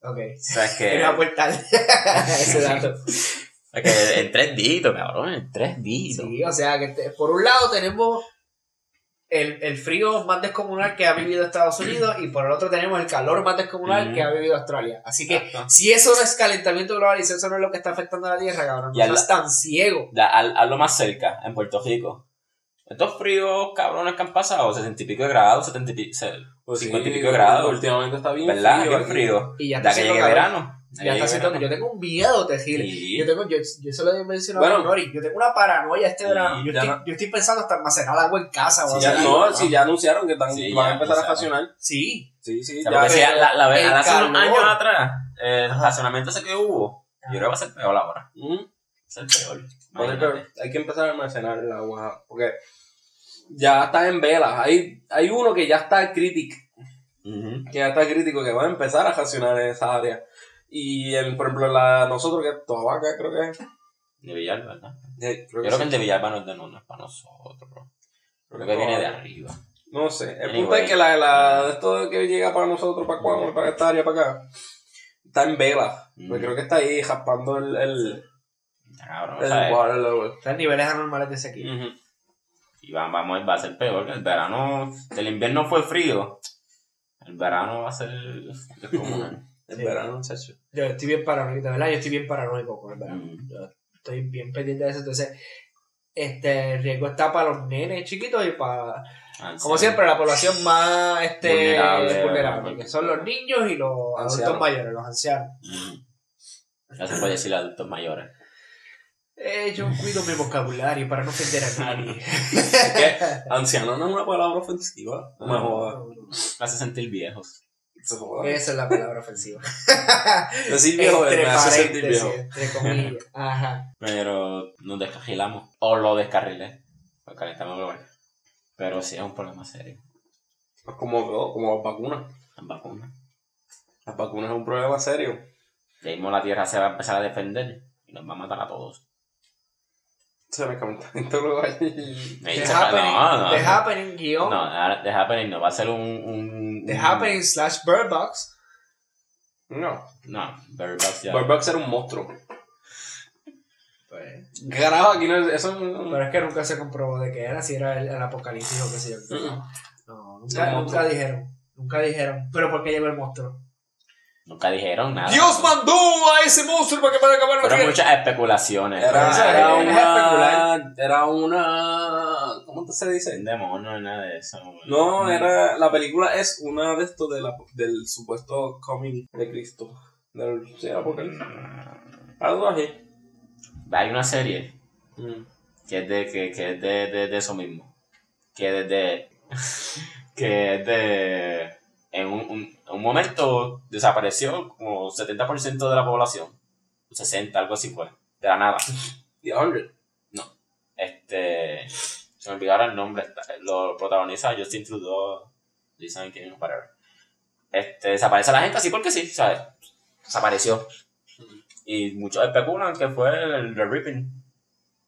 Ok,
O sea, es que,
quiero aportar ese dato.
es que en tres dígitos, cabrón. En tres dígitos.
Sí, o sea, que te- por un lado tenemos el, el frío más descomunal que ha vivido Estados Unidos y por el otro tenemos el calor más descomunal que ha vivido Australia. Así que
Exacto.
si eso no es calentamiento global y si eso no es lo que está afectando a la Tierra, cabrón,
Y
no
al-
seas tan ciego.
Ya, al, hazlo más cerca, en Puerto Rico. Estos fríos cabrones que han pasado, 60 y pico de grados, 70 y pico,
Pues
50 y pico de grados.
Últimamente está bien
¿Verdad?
frío
Bien frío.
Y ya
Ya
está
que
haciendo
llegue
calor.
verano.
Ya está haciendo, yo tengo un miedo.
Sí.
Yo tengo, yo, yo se lo he mencionado
Bueno.
a Nori, yo tengo una paranoia este verano. Yo
ya
estoy,
no-
yo estoy pensando hasta almacenar agua en casa o
ya, no, si ya anunciaron que están,
Sí,
van a
ya
empezar a racionar.
Sí,
Sí, sí,
O sea,
ya.
si la, la vez,
el
hace unos años atrás, el racionamiento ese que hubo, Yo creo que va a ser peor ahora.
Mm.
Va a ser peor.
Hay que empezar a almacenar el agua. Porque ya está en velas. Hay, hay uno que ya está crítico. Que ya está crítico, que va a empezar a racionar en esa área. Y en, por ejemplo, la, nosotros que es Toabaca, creo que es.
De Villalba, ¿verdad? Yo
creo que
creo que
sí.
el de Villalba no es de no, no es para nosotros, bro. Creo que viene de arriba.
No sé. El
Anyway.
punto es que la, la, de esto que llega para nosotros, para Cuamo, para esta área, para acá, está en vela.
Mm.
Pues creo que está ahí raspando el, el,
cabrón, o
el water level.
Están niveles anormales de sequía.
Ujú.
Y va, vamos, va a ser peor que el verano. El invierno fue frío. El verano va a ser descomunal.
El
Sí.
verano, chacho.
Yo estoy bien paranoico, de verdad, yo estoy bien paranoico con el verano.
Mm.
Yo estoy bien pendiente de eso. Entonces, este el riesgo está para los nenes chiquitos y para,
Anciano.
como siempre, la población más este,
Vulnerable,
que son los niños y los adultos mayores, los ancianos.
Mm. Ya se puede decir adultos mayores.
Eh, yo cuido mi vocabulario para no ofender a nadie.
Es que anciano no es una palabra ofensiva. No me
No.
jodas.
Hace sentir viejos.
Esa es la palabra ofensiva.
Decir viejo
Entre
me hace sentir
paréntesis,
viejo.
entre comillas. Ajá.
Pero nos descarrilamos. O lo descarrilé. Lo calentamos global. Pero sí es un problema serio.
Es como, como las vacunas.
Las vacunas.
Las vacunas es un problema serio.
Ya mismo la tierra se va a empezar a defender y nos va a matar a todos.
Se me en todo lugar.
Me
The
dice,
Happening,
no, no,
The
no.
Happening, guion.
No, The Happening no. Va a ser un. un
The
un-
Happening slash Bird Box.
No.
No, Bird Box ya.
Bird Box era un monstruo.
Pues,
Carajo, aquí no es. Eso no.
pero es que nunca se comprobó de qué era, si era el, el apocalipsis o qué sé yo. No, nunca, dijeron. Nunca dijeron. Pero ¿por qué llegó el monstruo?
Nunca dijeron nada.
Dios mandó a ese monstruo para que para acabar la
Fueron muchas especulaciones.
Era,
Eso
era, una.
especular.
Era una. ¿Cómo se dice?
Un demonio y nada de eso.
No, era. La película es una de estos de la, del supuesto coming de Cristo. Del, sí, apocalipsis. Algo así.
Hay una serie
Mm.
que es de, que, que es de, de, de eso mismo. Que es de. que es de. En un, un, un momento desapareció como 70% de la población. 60, algo así fue. De la nada.
The 100.
Este. Se me olvidaron el nombre. Lo protagoniza Justin Trudeau, Lisa King, whatever. Este, desaparece la gente así porque sí, ¿sabes? Desapareció. Y muchos especulan que fue el The Ripping.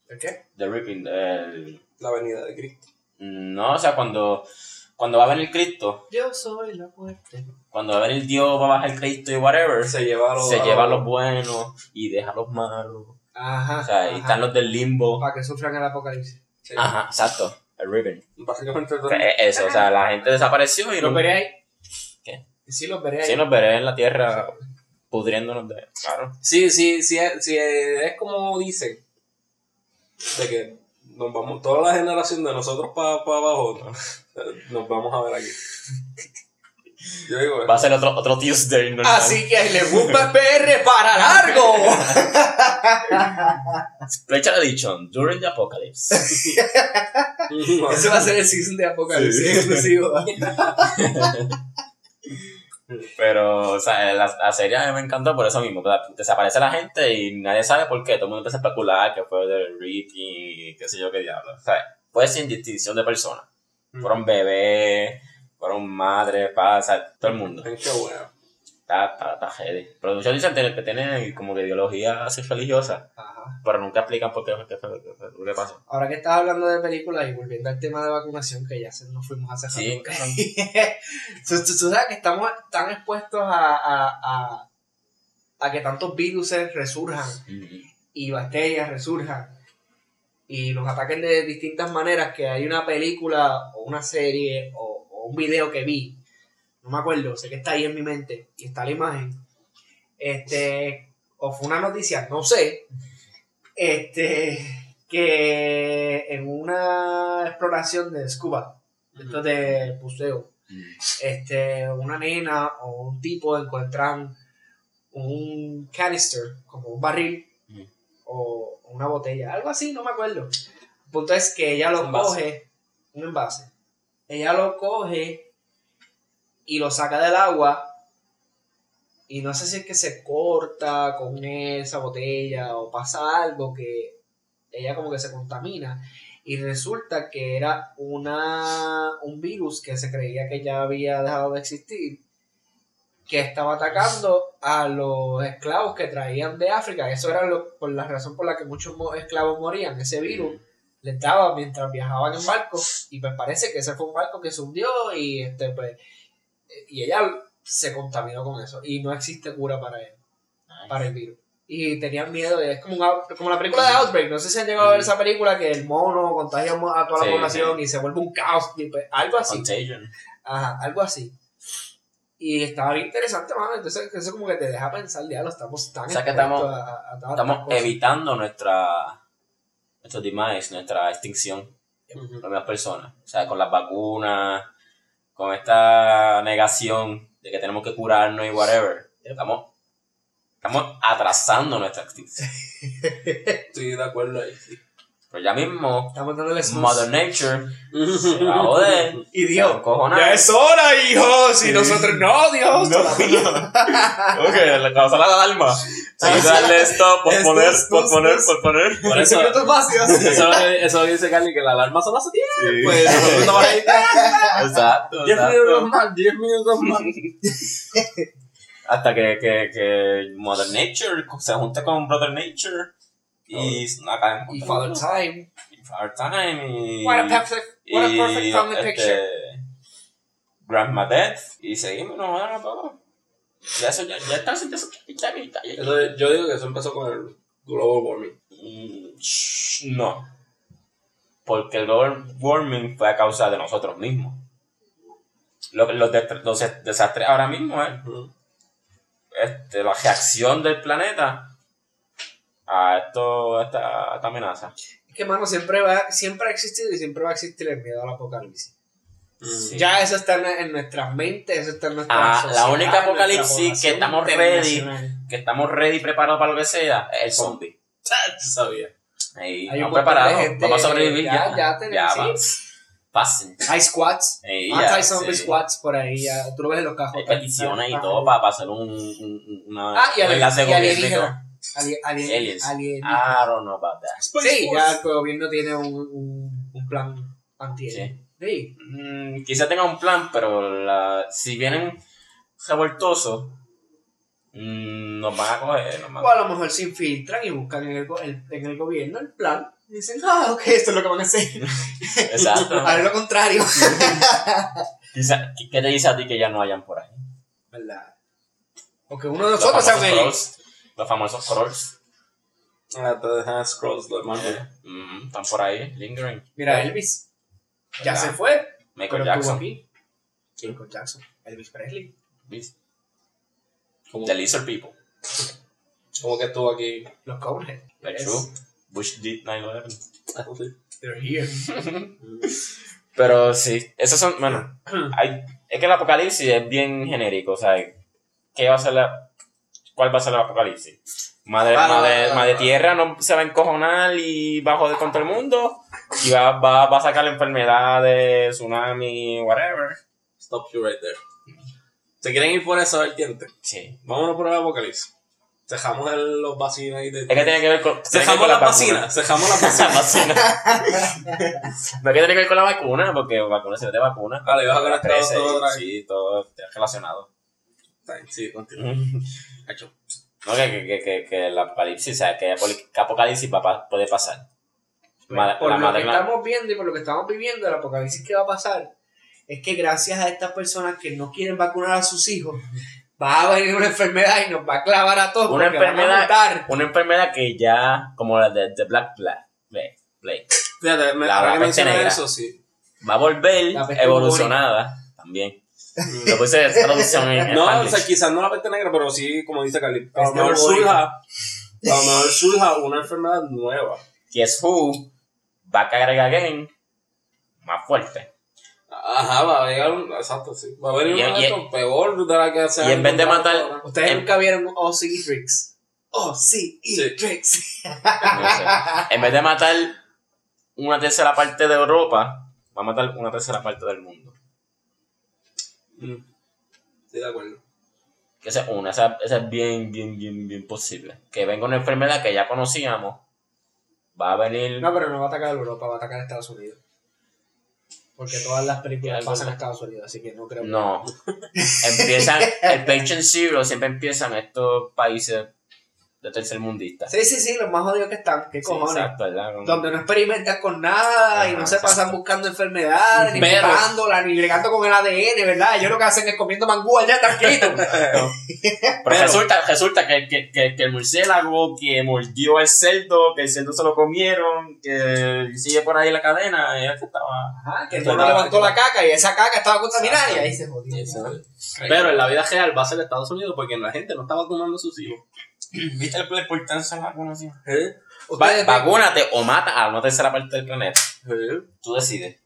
¿El qué?
The Ripping. El,
La venida de Cristo.
no, o sea, cuando, cuando va a venir Cristo,
Yo soy la muerte.
cuando va a venir Dios, va a bajar Cristo y whatever,
Se lleva a los.
se lleva a los buenos y deja a los malos.
Ajá.
O sea, ahí están los del limbo.
Para que sufran el apocalipsis.
Sí.
Ajá, exacto. El Ripping.
Básicamente.
O sea, es Eso, o sea, la gente desapareció y
¿Los
no,
veré ahí?
¿Qué?
Sí, los veré ahí.
Sí, nos veré en la tierra pudriéndonos de. Claro.
Sí, sí, sí, es- sí, es como dicen. De que nos vamos, toda la generación de nosotros para abajo, ¿no? nos vamos a ver aquí. Yo digo,
Va a ser otro, otro Tuesday normal.
Así que le gusta PR para largo.
Special Edition, During the Apocalypse.
Ese va a ser el season de Apocalipsis exclusivo.
Pero, o sea, la, la serie a mí me encantó por eso mismo. Desaparece la gente y nadie sabe por qué. Todo el mundo empieza a especular que fue del Ricky y qué sé yo qué diablo. O sea, fue sin distinción de personas. Fueron bebés, fueron madres, padres, o sea, todo el mundo.
Qué bueno.
Está, está, está heavy. Pero muchos dicen que que tiene como que ideología así religiosa,
Ajá.
pero nunca explican por qué, qué, qué, qué pasó.
Ahora que estás hablando de películas y volviendo al tema de vacunación, que ya se nos fuimos hace rato.
Sí,
tú, tú- tú sabes que estamos tan expuestos a, a, a, a que tantos virus resurjan y bacterias resurjan y nos ataquen de distintas maneras que hay una película o una serie o, o un video que vi no me acuerdo sé que está ahí en mi mente y está la imagen este o fue una noticia no sé este que en una exploración de scuba esto de buceo este, una nena o un tipo encuentran un canister, como un barril una botella, algo así, no me acuerdo. El punto es que ella lo
Envase.
coge, un envase, ella lo coge y lo saca del agua y no sé si es que se corta con esa botella o pasa algo que ella como que se contamina y resulta que era una un virus que se creía que ya había dejado de existir que estaba atacando a los esclavos que traían de África. Eso era lo- por la razón por la que muchos esclavos morían. Ese virus les daba mientras viajaban en barco y pues parece que ese fue un barco que se hundió y este pues y ella se contaminó con eso y no existe cura para él, para el virus. Y tenían miedo, es como, un out- como la película de Outbreak, no sé si han llegado a ver esa película que el mono contagia a toda la
Sí,
población y se vuelve un caos, pues, algo así.
Contagion.
Ajá, algo así. Y estaba bien interesante, mano. Entonces, eso como que te deja pensar, ya lo estamos tan
O sea, que
expuestos
estamos-
a- a- a todas
Estamos
estas cosas.
evitando nuestra nuestro demise, nuestra extinción
Ujú.
las mismas personas. O sea, con las vacunas, con esta negación de que tenemos que curarnos y whatever. Estamos, estamos atrasando nuestra extinción.
Estoy de acuerdo ahí. sí.
Pero ya mismo,
Estamos dándole sus...
Mother Nature se va a joder.
Y
se va a
Dios,
encojonar.
ya es hora, hijos. Y nosotros, no, Dios, todavía.
Ok, le causa la alarma. Sí, darle stop, posponer, posponer, posponer.
Por
15
eso, eso, es lo que- eso es lo que dice Carly, que la alarma son las 10.
Sí.
Pues nosotros estamos ahí.
Exacto,
10 minutos
exacto.
más, 10 minutos más.
Hasta que, que, que Mother Nature se junte con Brother Nature. Y acá
Y Father Time.
y Father Time. Y,
What a perfect, what a
y,
perfect family
este,
picture.
Grandma Death. Y seguimos, no, no, no. Ya eso, ya, ya está, ya.
Eso- yo digo que eso empezó con el global warming.
Mm, No. Porque el global warming fue a causa de nosotros mismos. Los, de- los desastres ahora mismo es este, la reacción del planeta a esto, a esta, a esta amenaza.
Es que, mano, siempre, va, siempre ha existido y siempre va a existir el miedo al apocalipsis.
Sí.
Ya eso está en, nuestras mentes, eso está en nuestra
Ah, la
sociedad,
única
en nuestra
apocalipsis que estamos
internacional.
Que estamos ready, preparados para lo que sea, es el zombie.
Sabía.
Ahí,
Hay un
estamos preparados,
gente-
vamos a sobrevivir
ya,
ya.
ya tenemos-
va. Pasen.
Hay squats,
Ey, ya,
anti-zombie
sí.
squats por ahí, ya, tú lo ves en los cajos.
Hay peticiones y todo para, hacer un, un- una
Ah, y, y
y
alienígena. Ali- alien-
Aliens. I don't know about that.
Sí, ya el gobierno tiene un, un, un plan anti
Sí.
Sí.
Mm, quizá tenga un plan, pero la, si vienen revoltosos, mm, nos van a coger. Nos van
O
a
lo mejor se infiltran y buscan en el, en el gobierno el plan. Y dicen, ah, ok, esto es lo que van a hacer.
Exacto.
A ver lo contrario.
Quizá- ¿Qué te dice a ti que ya no hayan por ahí?
¿Verdad? O que uno de
Los
nosotros sea un alien.
Los famosos scrolls.
Ah, te dejan scrolls de Marvel.
Mm, están por ahí, lingering.
Mira, Elvis. Ya se fue.
Michael Jackson.
aquí. Michael Jackson. Elvis Presley.
Como,
The Lizard People.
como que estuvo aquí.
Los.
That's
Yes.
true. Bush did 9-11.
Ah, sí.
They're here.
Pero sí, esos son, bueno, hay, es que el apocalipsis es bien genérico, o sea, ¿qué va a ser la, cuál va a ser el apocalipsis? Madre,
Ah,
madre,
ah,
madre
ah.
tierra no se va a encojonar y va a joder con todo el mundo y va, va, va a sacar enfermedades, tsunami, whatever.
Stop you right there. ¿Se quieren ir por esa vertiente?
Sí.
Vámonos por el apocalipsis. Dejamos el- los vacinas de.
Es que tiene que ver con, ver con
las vacinas. Dejamos las vacinas.
no tiene que ver con la vacuna, porque vacuna se de vacuna.
Vale, vas a
crece
todo vez.
Sí, todo está.
Sí, continúa. Hacho.
No, que, que, que, que, el apocalipsis, o sea, que, apocalipsis va a puede pasar. Ma-
por
la
lo
madre-
que estamos viendo y por lo que estamos viviendo, el apocalipsis que va a pasar es que gracias a estas personas que no quieren vacunar a sus hijos, va a venir una enfermedad y nos va a clavar a todos.
Una
a
enfermedad-
mutar.
Una enfermedad que ya, como la de, de Black Black, Plague, Plague,
Fíjate, me,
La- la
que
peste negra.
eso, sí.
va a volver
La
evolucionada también. Lo puse de traducción en
No, o sea, quizás no la peste negra, pero sí, como dice Carly, a lo
Peste
mejor surja, a lo mejor surja una enfermedad nueva.
Guess who va a caer again más fuerte.
Ajá, va a llegar un, exacto, sí. Va a venir
Y-
estos peor de la que se
y en vez de matar-
ahora.
Ustedes
En-
nunca vieron OC Tricks. OC
Sí.
Tricks.
No sé. En vez de matar una tercera parte de Europa, va a matar una tercera parte del mundo.
Mm, Estoy de acuerdo.
Que esa es una, esa, esa es bien, bien, bien, bien posible. Que venga una enfermedad que ya conocíamos, va a venir...
No, pero no va a atacar Europa, va a atacar Estados Unidos. Porque todas las películas pasan en Estados Unidos, así que no creo que-
No. Empiezan, el Patient Zero siempre empiezan estos países de tercermundistas.
Sí, sí, sí, los más jodidos que están, qué
Sí,
cojones.
exacto, ¿verdad? Como-
Donde no experimentan con nada y no se pasan buscando enfermedades, ni buscándolas, ni bregando con el ADN, ¿verdad? Ellos lo que hacen es comiendo mangú allá, tranquilo.
Pero,
Pero-
resulta, resulta que, que, que, que el murciélago que mordió el cerdo, que el cerdo se lo comieron, que sigue por ahí la cadena, es el que estaba.
Ajá, que
Eso
no levantó la caca y esa caca estaba contaminada y ahí se jodió.
Pero en la vida real va a ser Estados Unidos porque la gente no está vacunando a sus hijos.
¿Viste la importancia de la vacunación?
¿Eh?
Vacúnate o mata a una tercera parte del planeta.
¿Eh?
Tú decides.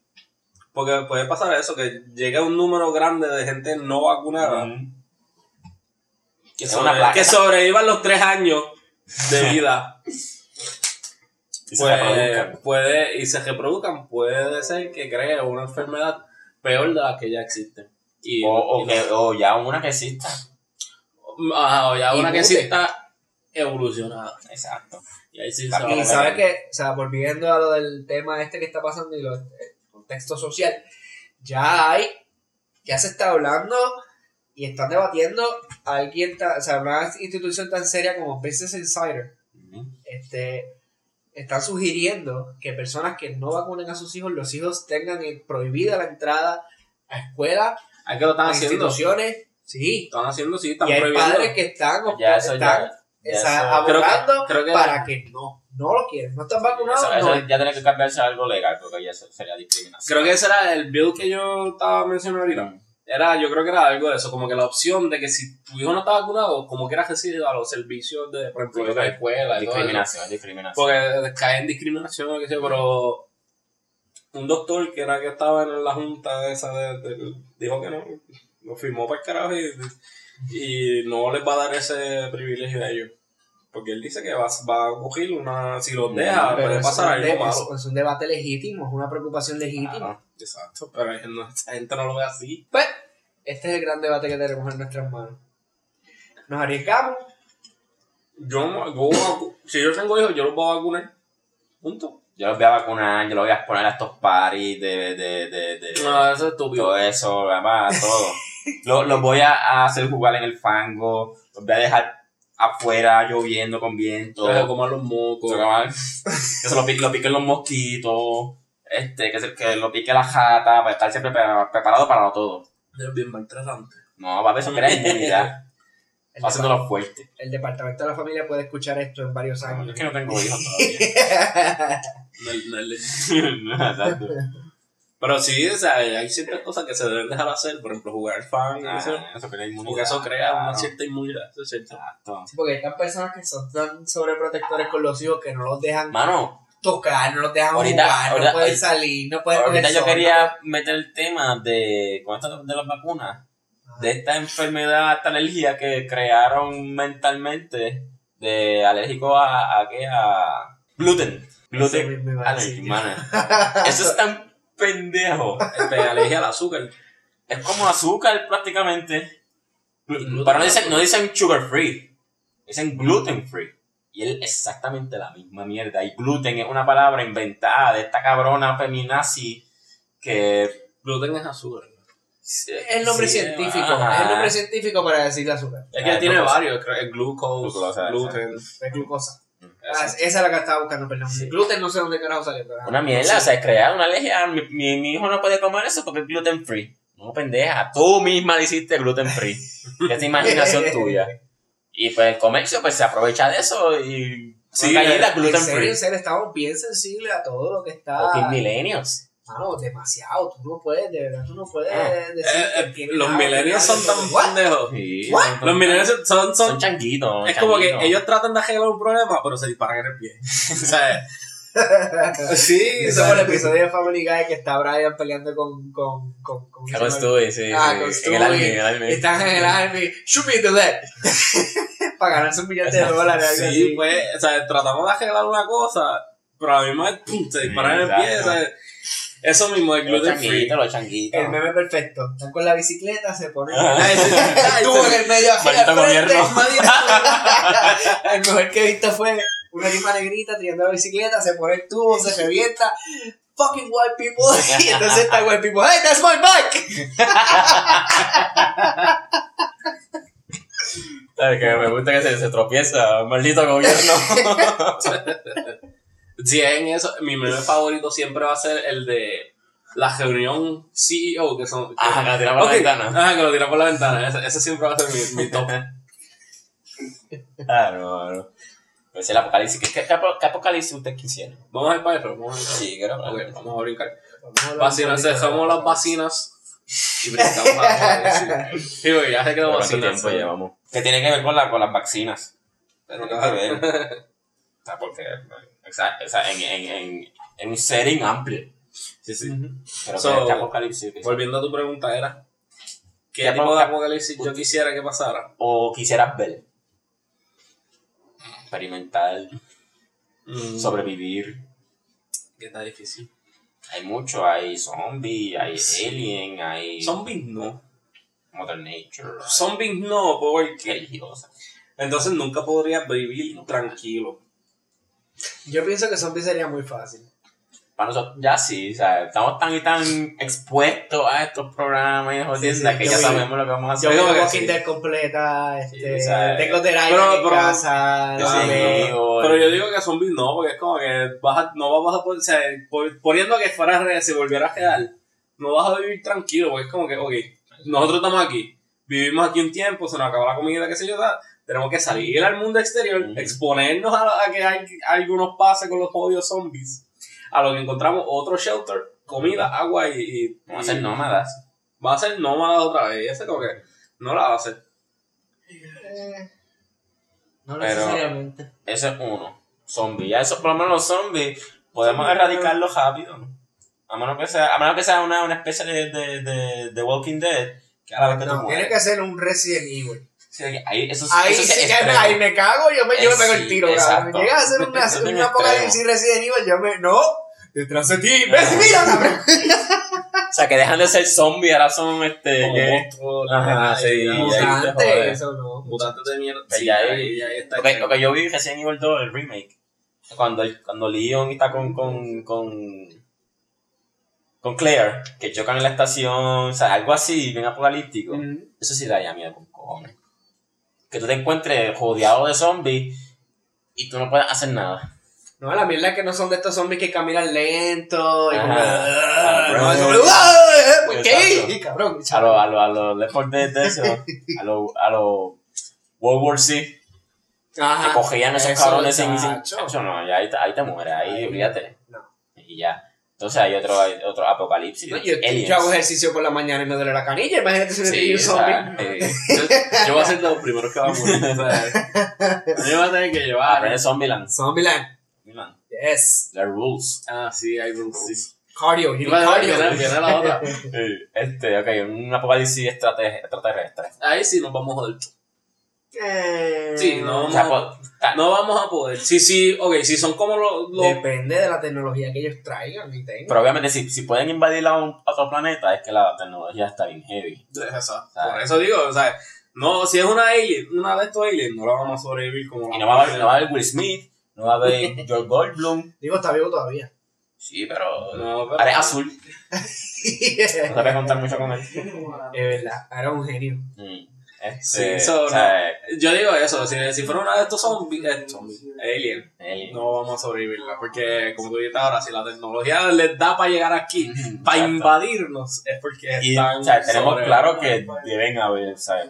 Porque puede pasar eso, que llegue un número grande de gente no vacunada que,
Es
sobre- que sobrevivan los tres años de vida.
Y
Pues, puede, y se reproduzcan, puede ser que cree una enfermedad peor de la que ya existe. Y,
O, o
y
que,
no-
o ya una que exista.
Ajá, o ya
y
una que
mute.
está evolucionada.
Exacto.
Y ahí sí se a ver.
sabes que, o sea, volviendo a lo del tema este que está pasando y lo, el contexto social, ya hay, ya se está hablando y están debatiendo alguien, ta- o sea, una institución tan seria como Business Insider, este, están sugiriendo que personas que no vacunen a sus hijos, los hijos tengan prohibida la entrada a escuelas,
Hay que lo están
a
haciendo.
instituciones, sí,
Están haciendo, sí, están
y hay
prohibiendo.
padres que están,
Ya
están
ya.
O sea,
eso-
Creo que-
abogando
creo que-
para que no, no lo quieren, no están vacunados,
eso- eso
no
ya tiene que cambiarse a algo legal porque ya eso sería discriminación.
Creo que ese era el bill que yo estaba mencionando ahorita. Era, yo creo que era algo de eso, como que la opción de que si tu hijo no está vacunado, como quiera recibir a los servicios de, por ejemplo, de la escuela y todo
discriminación, discriminación.
Porque cae en discriminación, o qué sé pero un doctor que era que estaba en la junta esa de, de- dijo que no, lo firmó para el carajo y, y no les va a dar ese privilegio a ellos. Porque él dice que va, va a coger una, si los deja,
Pero
puede
es
pasar
un
algo
de-
malo.
Es, es un debate legítimo, es una preocupación legítima.
Exacto, pero no, esa gente no lo ve así.
Pues, este es el gran debate que tenemos en nuestras manos. Nos arriesgamos.
Yo, no- yo si yo tengo hijos, yo los voy a vacunar. Punto.
Yo los voy a vacunar, yo los voy a exponer a estos paris de, de, de, de,
No, eso es estúpido.
todo eso, además, todo. Los los voy a a hacer jugar en el fango, los voy a dejar afuera lloviendo con viento.
Que se coman los mocos.
que se lo, pique- lo piquen los mosquitos, este, que, se, que lo pique la jata, para estar siempre pre- preparado para todo.
Es bien maltratante.
No, va a ver, eso crea inmunidad, va haciéndolo fuerte.
el departamento de la familia puede escuchar esto en varios
No,
años.
es que no tengo hijos todavía.
No no
Exacto.
Pero sí, o sea, hay ciertas cosas que se deben dejar hacer. Por ejemplo, jugar fan.
Ah,
eso,
eso crea inmunidad.
porque eso crea una cierta inmunidad. Eso es cierto.
Exacto.
Sí, porque hay tan personas que son tan sobreprotectores con los hijos que no los dejan
Mano,
tocar, no los dejan
Ahorita-
jugar,
ahorita-
no pueden
ahorita-
salir, no pueden
ahorita yo
sol,
quería meter el tema de, con esto de las vacunas, de esta enfermedad, esta alergia que crearon mentalmente, de alérgico a, a qué, a gluten.
Eso
Gluten mano. Eso es tan pendejo.
Este, alergia al azúcar.
Es como azúcar prácticamente. Pero no dicen, no dicen sugar free, dicen gluten free. Y es exactamente la misma mierda. Y gluten es una palabra inventada de esta cabrona feminazi que...
Gluten es azúcar.
Es el nombre
Sí,
científico,
ajá.
es el nombre científico para decir azúcar,
Es que
Ah,
tiene
glucosa.
varios. es glucose,
Glucosa,
gluten.
es glucosa. Ah, esa es la que estaba buscando, perdón.
Sí.
Gluten no sé dónde carajo salió, pero...
Una mierda, o sea, crear una alergia. Mi, mi, mi hijo no puede comer eso porque es gluten free. No, pendeja, tú misma dijiste gluten free. es imaginación tuya. Y pues el comercio pues se aprovecha de eso y...
Sí,
Sí, galleta
En
gluten free.
en serio, estamos bien sensibles a todo lo que está...
Millennials.
Mano, demasiado. Tú no puedes, de verdad, tú no puedes
Ah.
decir
Eh,
que
eh, los millennials son tan pendejos.
Sí,
Los millennials son,
son
son
changuitos.
es como que ellos tratan de arreglar un problema, pero se disparan en el pie. o sea, sí,
Eso fue el episodio de Family Guy que está Brian peleando con... con, con, con
Con Stewie, sí,
Ah,
sí.
con
En
Stewie.
el en el anime.
Están en el army. Shoot me the leg. Para ganarse un millón de dólares.
sí,
así.
pues, o sea, tratamos de arreglar una cosa, pero a la misma pum, se disparan en el pie, o sea, Eso mismo, el
Los
gluten free.
changuitos, los changuitos.
El meme perfecto. Están con la bicicleta, se ponen
Ah.
el tubo en el medio al frente. El mejor que he visto fue una tipa negrita tirando la bicicleta, se pone el tubo, se revienta. Fucking white people. Y entonces está white people. Hey, that's my bike.
¿Sabes? Que me gusta que se, se tropieza, maldito gobierno.
Si es en eso, mi meme favorito siempre va a ser el de la reunión CEO, que son... que-
Ajá, que la tiramos por la ventana.
Ajá, que lo tiran por la ventana. Ese, ese siempre va a ser mi, mi top.
Ah, no, no. Pues el apocalipsis. ¿Qué, qué, qué apo- qué apocalipsis usted quisiera?
Vamos a ir para eso, vamos a
Sí,
vamos a brincar.
Vamos a hablar
Vacinas, dejamos las vacinas y brincamos a Sí, Sí, porque ya se quedó
¿Cuánto
vacinas.
tiempo llevamos? ¿Qué tiene que ver con, la, con las vacinas?
Pero
Tiene que ver. Porque o sea, o sea, en, en, en, en un setting amplio. Sí, sí. Pero
So,
¿qué, qué apocalipsis? qué-
Volviendo a tu pregunta, era ¿qué
¿Qué
tipo de
apoca-
apocalipsis yo quisiera que pasara?
¿O quisieras ver? Experimentar,
Mm,
sobrevivir.
Que está difícil.
Hay mucho, hay zombie, hay
Sí.
alien, hay
Zombies no.
Mother Nature,
Zombies no, porque
religiosa.
entonces nunca podría vivir tranquilo.
Yo pienso que zombie sería muy fácil.
Para nosotros, ya sí, o sea, estamos tan y tan expuestos a estos programas y jodiendas
sí,
que
yo
ya
vi-
sabemos lo que vamos a
Yo
hacer.
veo
que
Walking
sí.
Dead completa, este,
Sí,
tengo
pero-
en
pero-
casa,
yo
no
sí,
digo,
Pero yo digo que zombies no, porque es como que vas a- no vas a poder, o sea, poniendo que fuera real, si volviera a quedar, no vas a vivir tranquilo, porque es como que, ok, nosotros estamos aquí, vivimos aquí un tiempo, se nos acaba la comida, qué sé yo, tal, tenemos que salir al mundo exterior, exponernos a, a que hay, algunos pase con los jodidos zombies, a lo que encontramos otro shelter, comida, agua y... y-
Vamos a ser nómadas.
Va a ser nómada otra vez, y ese como que no la va a hacer.
Eh, no
Pero-
necesariamente.
Ese es uno. Zombie. Ya eso, por lo menos los zombies, podemos erradicarlos rápido. ¿no? A menos que sea, a menos que sea una, una especie de, de, de, de Walking Dead, que a la vez que tú
No, tiene que ser un Resident Evil.
Sí, ahí, eso,
Ahí,
eso
sí
es
que-
extremo.
ahí me cago, yo me, yo me
Eh,
pego
sí,
el tiro. cabrón. Llega a hacer una,
Eso es
un
bien
apocalipsis Resident Evil, yo me. ¡No! Detrás de ti. ¡Ves, mira, cabrón!
O sea, que dejan de ser zombies, ahora son este.
Monstruos,
Ajá, sí,
y-
y ahí te
Mutante,
jode.
eso no.
mutantes de mierda.
Pues
Sí,
ya
ahí,
ahí-
ahí está.
Porque lo que yo vi Resident Evil 2, el remake, cuando, el- cuando Leon está con, con, con, con Claire, que chocan en la estación, o sea, algo así, bien apocalíptico, eso sí daría miedo con cojones. Que tú te encuentres rodeado de zombies y tú no puedes hacer nada.
No, la mierda es que no son de estos zombies que caminan lento y como. "Ah",
Ah,
no. "Ah, ¿Por
Exacto.
qué? Cabrón.
A los a lo, a lo Left 4 Dead de eso, a los a lo World War Z,
Ajá.
que cogían esos
Eso,
cabrones sin, sin. Eso no, ya ahí, ahí te mueres, ahí
Ahí,
olvídate.
no.
Y ya. Entonces hay otro, hay otro apocalipsis.
No, yo, yo hago ejercicio por la mañana y me duele la canilla. Imagínate si me
Sí,
un zombie.
eh,
Yo, yo voy a ser de los primeros que va a morir. yo voy a tener que llevar.
aprende Zombieland.
Zombieland.
Zombieland.
Yes.
The rules.
Ah, sí, hay rules.
Cardio. You
Y
need
va a
cardio.
viene, viene la otra.
Este, ok, un apocalipsis extrate- extraterrestre.
Ahí sí nos vamos a joder.
Eh,
Sí, no
O
vamos,
sea,
no vamos a poder. Sí, sí, ok, si son como los. los
Depende de la tecnología que ellos traigan y tengan.
pero obviamente si, si pueden invadir a, un, a otro planeta es que la tecnología está bien heavy.
Por eso digo, o sea, no, si es una alien, una de estos aliens, no la vamos a sobrevivir como
Y
la
no va a haber, no va a haber Will Smith, no va a haber George Goldblum.
Digo, está vivo todavía.
Sí, pero...
No, pero-
Ahora es azul.
es
No te voy a contar mucho con él.
verdad, era un genio.
Mm. Este,
Sí, eso
o sea,
Yo digo eso, si, si fuera una de estos zombies, eh, zombies, alien, no vamos a sobrevivirla. Porque, como tú dijiste ahora, si la tecnología les da para llegar aquí, para
exacto.
invadirnos, es porque
Y,
están
o sea, tenemos claro que deben haber, ¿sabes?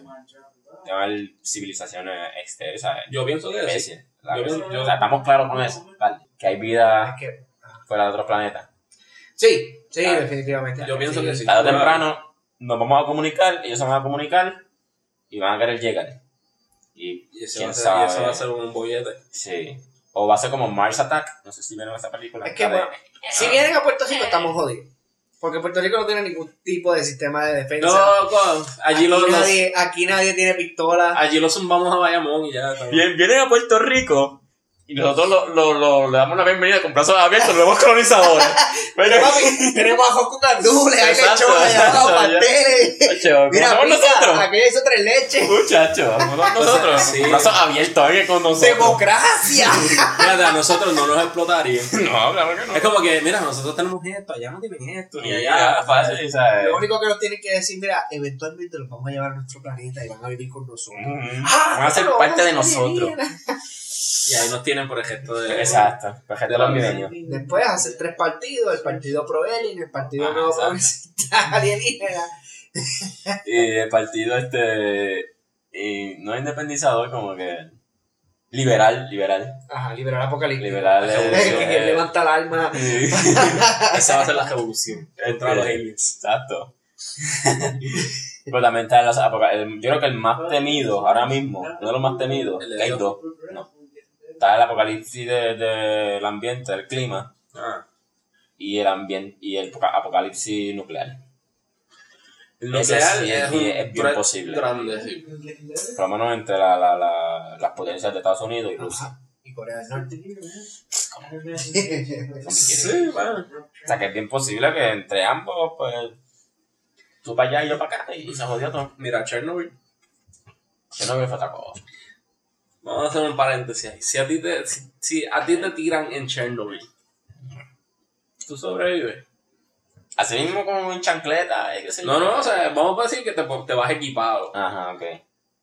Deben haber civilizaciones exteriores, ¿sabes?
Yo pienso que sí.
Especies. ¿verdad
Yo
que sí?
pienso- yo-
O sea, estamos claros con eso, ¿vale? Que hay vida
Es que-
fuera de otros planetas.
Sí, sí,
Ah,
definitivamente.
Yo pienso que sí.
Tarde o temprano nos vamos a comunicar, ellos se van a comunicar y van a querer llegar. Y,
Y
quién
va, a ser, y ese va a ser un bollete.
Sí. O va a ser como Mars Attack. No sé si vieron esa película.
Es que,
de-
bueno, Si vienen a Puerto Rico, estamos jodidos. Porque Puerto Rico no tiene ningún tipo de sistema de defensa.
No, con- allí
aquí,
los,
nadie, aquí nadie tiene pistola.
allí los zumbamos a Bayamón y ya.
Bien- vienen a Puerto Rico Y nosotros lo, lo, lo- le damos la bienvenida con brazos abiertos, lo vemos colonizadores. Pero,
Papi, tenemos ajo con gandules, hay lechones, hay pasteles.
Ocho,
Mira, pizza,
nosotros.
aquella hizo tres leches.
Muchachos, nosotros.
Sí.
Brazos abiertos, alguien con nosotros.
¡Democracia!
Fíjate, a nosotros no nos explotarían.
No, claro que no.
Es como que, mira, nosotros tenemos esto, allá no tienen esto,
Y
ni allá.
fácil, ¿sabes?
Lo único que nos tienen que decir, mira, eventualmente los vamos a llevar a nuestro planeta y van a vivir con nosotros. Ah,
Van a ser parte de nosotros.
Y ahí nos tienen por gesto de.
Exacto, perfecto
De
los milenios.
Después hacer tres partidos, el partido pro alien, el partido
Ah,
no
exacto.
progresista alienígena.
Y el partido este. Y no independizador, como que. Liberal, liberal.
Ajá, liberal apocalíptico.
Liberal es.
que levanta el alma.
Esa va a ser la revolución. Contra los aliens.
Exacto. Pero también está el- yo creo que el más temido ahora mismo, uno de los más temidos,
El de
hay dos, no. Está el apocalipsis de- del ambiente, del clima,
Ah.
y el ambiente y el apoca- apocalipsis nuclear.
El
Ese
nuclear
sí es
es, un
es bien posible.
grande, sí.
Por lo menos entre la, la, la- las potencias de Estados Unidos y Rusia.
Ajá, Y Corea del Norte.
Sí, bueno.
O sea que es bien posible que entre ambos, pues, tú para allá y yo para acá, y se jodió todo.
Mira, Chernobyl.
No veo otra cosa.
Vamos a hacer un paréntesis ahí. Si a ti te, si, si a ti te tiran en Chernobyl, ¿tú sobrevives?
Así mismo como en chancleta, y qué sé yo.
No, no, o sea, vamos a decir que te, te vas equipado.
Ajá, ok.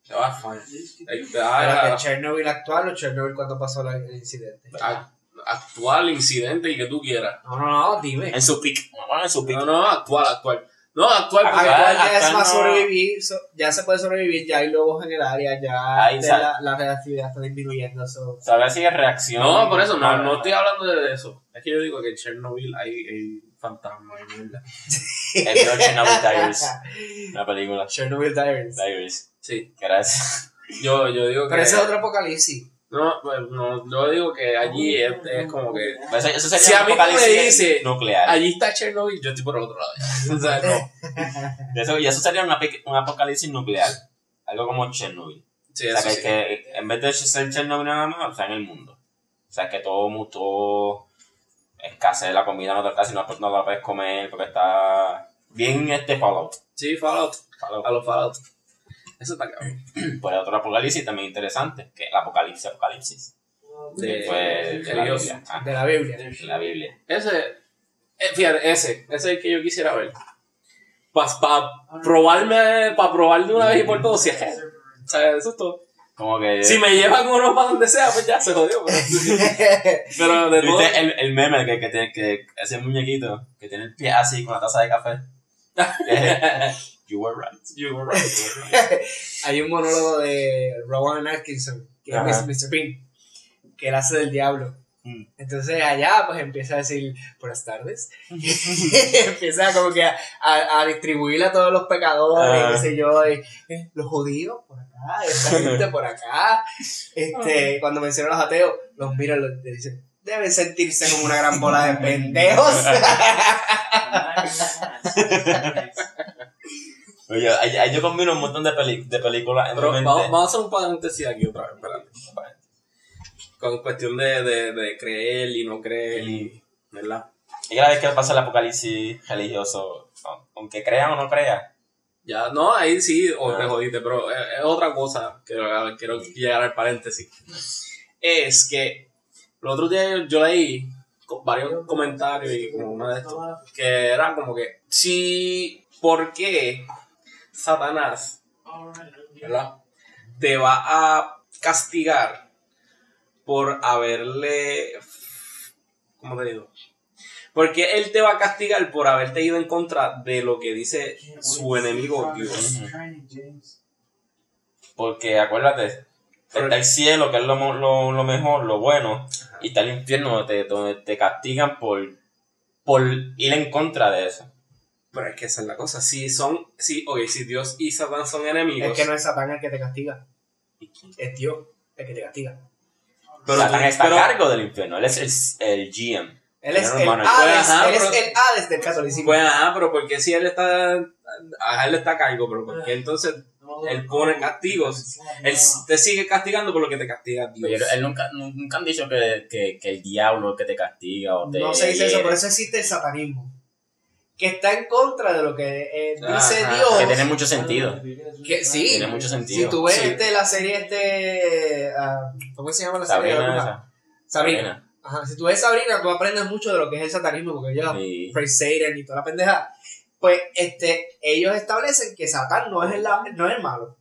Te vas
Pero que Chernobyl actual o Chernobyl cuando pasó la- el incidente.
a, actual incidente y que tú quieras.
No, no, no, dime.
En su pick. Bueno, en su pick.
No, no, actual, actual. No, actual,
Actual
Actual,
ya es más
no.
sobrevivir, so- ya se puede sobrevivir, ya hay lobos en el área, ya
Ahí
de
sale.
la, la reactividad está disminuyendo. so-
Saber si es reacción.
No, por eso, no, no estoy hablando de eso. Es que yo digo que en Chernobyl hay, hay fantasmas y mierda.
El de Chernobyl Diaries. La película.
Chernobyl Diaries.
Diaries.
Sí.
Ese.
Yo, yo digo que.
Pero ese es otro apocalipsis.
No, pues, no, yo digo que allí es, es como que.
Eso, eso sería
Si a mí me dices,
nuclear.
Allí está Chernobyl, yo estoy por el otro lado. o sea, no.
Y eso, y eso sería una un apocalipsis nuclear. Algo como Chernobyl.
Sí,
o sea, que,
sí.
que en vez de ser Chernobyl nada más, o sea, en el mundo. O sea, que todo mutuo escasez la comida, no te casi no, no la puedes comer porque está bien este Fallout.
Sí, Fallout.
Fallout.
A los Fallout. Eso está cabrón.
Pues otro apocalipsis también interesante, que es el apocalipsis apocalipsis.
De,
Pues,
de
la
Dios.
Biblia. Ah,
De la Biblia.
la Biblia.
Ese, eh, fíjate, ese, ese es el que yo quisiera ver. Para probarme, para probar de una vez y por todas si es. O sea, eso es todo.
Como que...
Si me llevan uno para donde sea, pues ya se jodió. Pero, pero de todo.
¿Viste el, el meme que, que tiene que ese muñequito que tiene el pie así con la taza de café? you were right.
You were right, you were right.
Hay un monólogo de Rowan Atkinson, que
Ajá.
es Mr. Bean, que él hace del diablo.
Mm.
Entonces allá pues empieza a decir buenas tardes. empieza como que a, a, a distribuir a todos los pecadores,
Ah.
qué sé yo, y, eh, los judíos por acá, esta gente por acá. Este, cuando menciona a los ateos, los miran y los- le dicen, deben sentirse como una gran bola de pendejos.
Oye, ahí, ahí yo combino un montón de, peli- de películas en
Pero
mi mente.
vamos, vamos a hacer un paréntesis aquí otra vez, espérate. Con cuestión de, de, de creer y no creer, y, ¿verdad?
Y cada vez que pasa el apocalipsis religioso, aunque crean o no crean,
Ya, no, ahí sí, o
Ah.
te jodiste, pero es, es otra cosa que quiero llegar al paréntesis. Es que el otro día yo, leí varios comentarios y como uno de estos, que era como que, si, ¿por qué Satanás, ¿verdad? Te va a castigar por haberle, ¿cómo te digo? Porque él te va a castigar por haberte ido en contra de lo que dice su enemigo Dios.
porque acuérdate, está el cielo, que es lo, mo- lo, lo mejor, lo bueno, y está el infierno donde te, donde te castigan por, por ir en contra de eso.
Pero es que esa es la cosa. Si son, si, oye, si Dios y Satán son enemigos.
es que no es Satán el que te castiga, es Dios el que te castiga.
pero
Satán
tú-
está
pero-
a cargo del infierno, él es el, el GM.
Él es el
Manager.
Hades,
Ajá,
él es el Hades del catolicismo.
Pues ajá, pero porque si él está. A él está a cargo, pero porque entonces Él pone castigos. Él te sigue castigando por lo que te castiga Dios.
Pero él nunca, nunca han dicho que, que, que el diablo es el que te castiga o te
No se dice eso, por eso existe el satanismo. Que está en contra de lo que eh, dice
Ajá,
Dios.
Que tiene mucho sentido.
Que sí.
Tiene mucho sentido.
Si tú ves
Sí.
este, la serie este. ah, ¿Cómo se llama la serie?
Sabrina,
Bruja?
esa.
Sabrina. Ajá. Si tú ves Sabrina, tú aprendes mucho de lo que es el satanismo, porque ellos
Sí.
praise Satan y toda la pendeja. Pues este, ellos establecen que Satán no es el, no es el malo.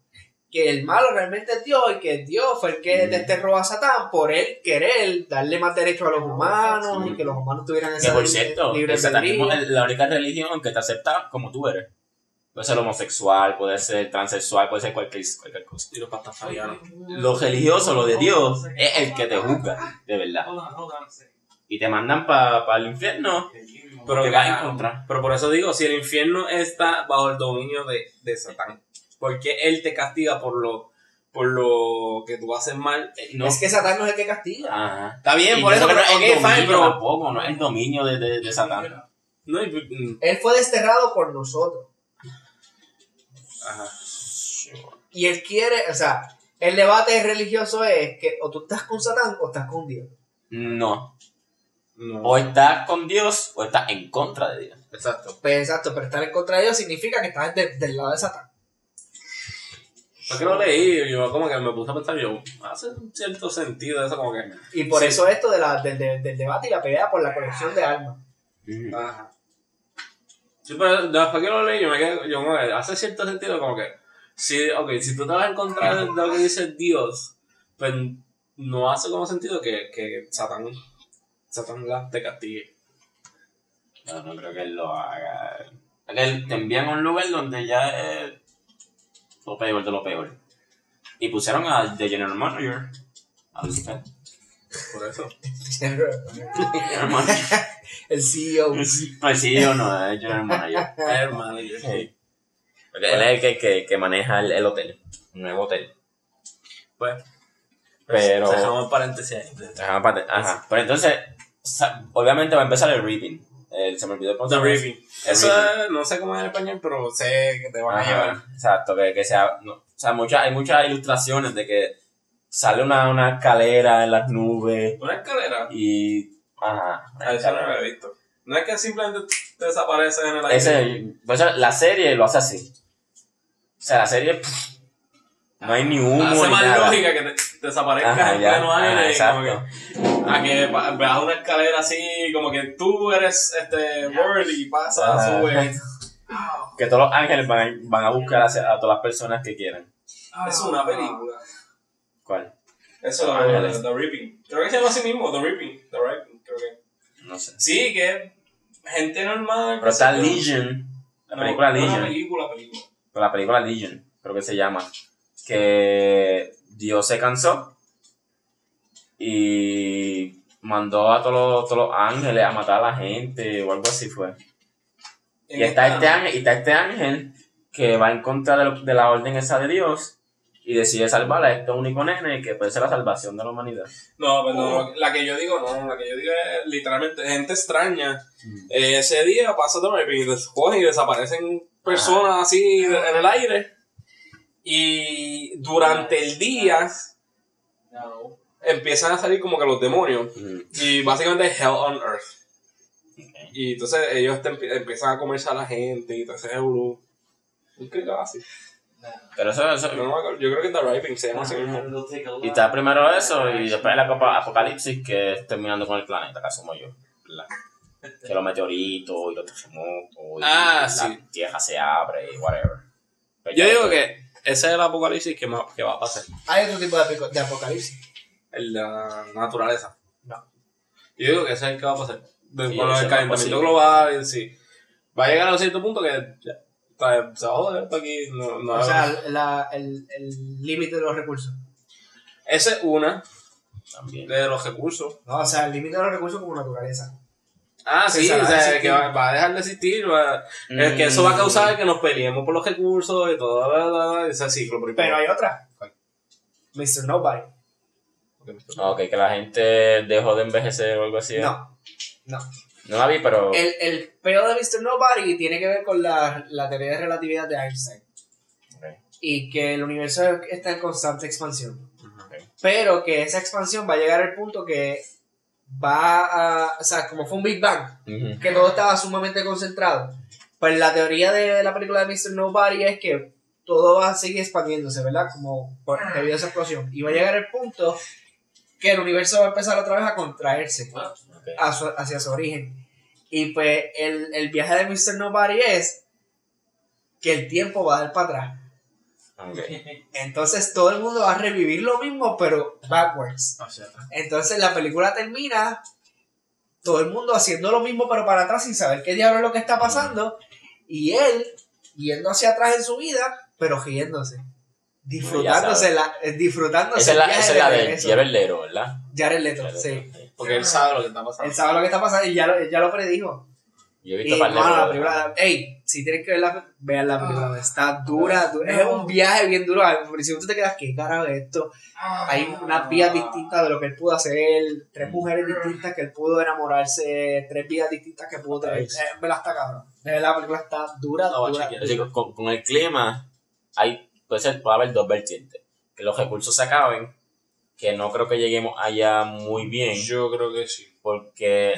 Que el malo realmente es Dios y que Dios fue el que
Mm.
desterró a Satán por él querer darle más derecho a los humanos y que los humanos tuvieran
Que
esa
por cierto,
libre
el satanismo es la única religión que te acepta como tú eres. Puede ser homosexual, puede ser transexual, puede ser cualquier, cualquier cosa.
Y los pastafarianos.
Lo religioso, lo de Dios, es el que te juzga, de verdad. Y te mandan para el infierno,
Pero,
te vas en
ah,
contra.
pero por eso digo, si el infierno está bajo el dominio de, de Satán, ¿por qué él te castiga por lo, por lo que tú haces mal?
No,
Es que Satán no es el que castiga.
Ajá.
Está bien,
Y
por eso, pero,
no es el
ok, fine,
dominio
pero...
tampoco, no es el dominio de, de, de Satán.
No, mm,
Él fue desterrado por nosotros.
ajá.
Y él quiere, o sea, el debate religioso es que o tú estás con Satán o estás con Dios.
No.
No.
O estás con Dios o estás en contra de Dios.
Exacto.
Pues exacto, pero estar en contra de Dios significa que estás de- del lado de Satán.
¿Por qué lo leí? Yo como que me puse a pensar, yo, hace un cierto sentido eso como que...
Y por
Sí.
eso esto de la, del, del- del debate y la pelea por la colección de almas.
Ajá. Sí, pero después que lo leí, yo me quedé, yo como que hace cierto sentido como que, si, ok, si tú te vas a encontrar de lo que dice Dios, pues no hace como sentido que, que Satán, Satán te castigue.
No, no creo que él lo haga. Él te envían a un lugar donde ya es lo peor de lo peor. Y pusieron a The General Manager. A Lucifer.
Por eso.
General Manager.
el CEO.
Pues sí o no, es General Manager.
Hermano, yo-
Sí. Porque él es el que, que, que maneja el, el hotel. Un nuevo hotel.
Pues,
Pero.
dejamos paréntesis ahí.
Ajá, pate- ajá. Pero entonces, obviamente va a empezar el reaping. El, se me olvidó cómo se
The
llama.
Reaping.
El
Eso
reaping.
no sé cómo es en español, pero sé que te van a llevar.
Exacto, que, que sea, no, o sea, muchas, hay muchas ilustraciones de que sale una, una escalera en las nubes
Una escalera.
y, ajá,
A eso no lo he visto. No es que simplemente te desapareces en el aire.
Ese, pues, la serie lo hace así. O sea, la serie, pff, no hay ni humo
Hace
ni
más
nada.
lógica que te desaparezcas
Ajá,
en
ya,
pleno
ajá,
y como
exacto.
que, a que veas una escalera así, como que tú eres este Word y pasas,
Ajá.
subes.
Que todos los ángeles van a, van a buscar a, a todas las personas que quieran.
Es una película.
¿Cuál?
Eso
Los
es lo
Ángeles.
de The Reaping. Creo que se llama así mismo, The Reaping. The Reaping, creo que.
No sé.
Sí, que gente normal.
Pero está. Legion, la película
no,
Legion.
La película,
la película Legion, creo que se llama, que Dios se cansó y mandó a todos los, todos los ángeles a matar a la gente o algo así fue. Y está este ángel, y está este ángel que va en contra de, lo- de la orden esa de Dios y decide salvar a este único nene que puede ser la salvación de la humanidad.
No, perdón, la que yo digo, no, la que yo digo es literalmente gente extraña. Eh, ese día pasa Reaping y des- cogen y desaparecen personas así en el aire. Y durante el día empiezan a salir como que los demonios.
Mm.
Y básicamente es Hell on Earth. Y entonces ellos empiezan a comerse a la gente y todo ese euro. Va así.
Pero eso, eso-
No acuerdo, yo creo que The Reaping se llama así mismo.
y está primero eso y después el apoca- apocalipsis que es terminando con el planeta, que asumo yo. ¿verdad? Que los meteoritos y los terremotos y
Ah,
la
sí.
tierra se abre y whatever. Pero
Yo digo que ese es el apocalipsis que, va a pasar.
Hay otro tipo de, apocalipsis.
El de la naturaleza.
No.
Yo digo que ese es el que va a pasar.
Sí,
con el calentamiento global y sí. Va a llegar a un cierto punto que ya, está- se va a joder esto aquí. No, no,
O sea, la- el el límite de los recursos.
esa es una
También.
de los recursos.
No, o sea, el límite de los recursos como naturaleza.
Ah, sí, o sea, que va, va a dejar de existir. Va, Es que eso va a causar que nos peleemos por los recursos y todo bla, bla, bla, ese ciclo. por ahí
Pero
por
hay otra. Mr. Nobody.
ahí.
Ok, que la gente dejó de envejecer o algo así. ¿eh?
No, no.
No la vi, pero.
El, el peo de Mr. Nobody tiene que ver con la, la teoría de relatividad de Einstein. y que el universo está en constante expansión. Pero que esa expansión va a llegar al punto que va a. O sea, como fue un Big Bang, que todo estaba sumamente concentrado. Pues la teoría de la película de Mr. Nobody es que todo va a seguir expandiéndose, ¿verdad? Como por, debido a esa explosión. Y va a llegar el punto que el universo va a empezar otra vez a contraerse
Ok.
a su- hacia su origen. Y pues el, el viaje de Mr. Nobody es que el tiempo va a dar para atrás.
Ok.
Entonces todo el mundo va a revivir lo mismo, pero backwards. Entonces la película termina todo el mundo haciendo lo mismo, pero para atrás sin saber qué diablo es lo que está pasando. Y él yendo hacia atrás en su vida, pero riéndose. Disfrutándose, la, eh, disfrutándose
Esa es la, esa es la de. Jared ¿verdad?
Leto,
Jared
sí.
Leto, sí.
Porque él sabe lo que está pasando.
Él sabe lo que está pasando y ya lo, ya lo predijo.
Yo he
Y
visto par de
mano, la película, ey, si tienes que verla, vean la película, está dura, dura. es un viaje bien duro. Al principio tú te quedas, ¿qué carajo es esto? Hay unas vías distintas de lo que él pudo hacer, tres mujeres distintas que él pudo enamorarse, tres vidas distintas que pudo tener. Eh, en verdad está cabrón. De verdad, la película está dura,
a
dura.
chequear.
Así con, con el clima, hay, puede, ser, puede haber dos vertientes. Que los recursos se acaben, que no creo que lleguemos allá muy bien,
Yo creo que sí.
porque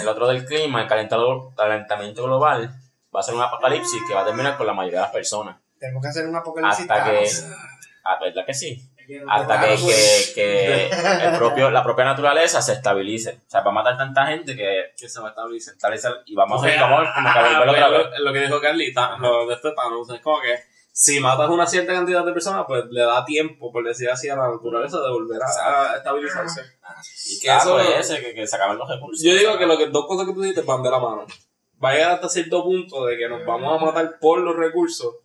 el otro del clima, el calentado- calentamiento global, va a ser un apocalipsis que va a terminar con la mayoría de las personas.
Tenemos que hacer un apocalipsis.
Hasta que, ah, ¿verdad que sí? Hasta que, que, que el propio, la propia naturaleza se estabilice. O sea, va a matar tanta gente que
Que se va a
estabilice y vamos a cómo como que volver otra vez.
lo, lo que dijo Carlita, lo de este Thanos, es como que si matas una cierta cantidad de personas, pues le da tiempo, por decir así, a la naturaleza de volver a, a estabilizarse. Y que
Ah,
eso,
ese, que, que se acaben los recursos.
yo digo que lo que dos cosas que tú dices van de la mano. Va a llegar hasta cierto punto de que nos vamos a matar por los recursos.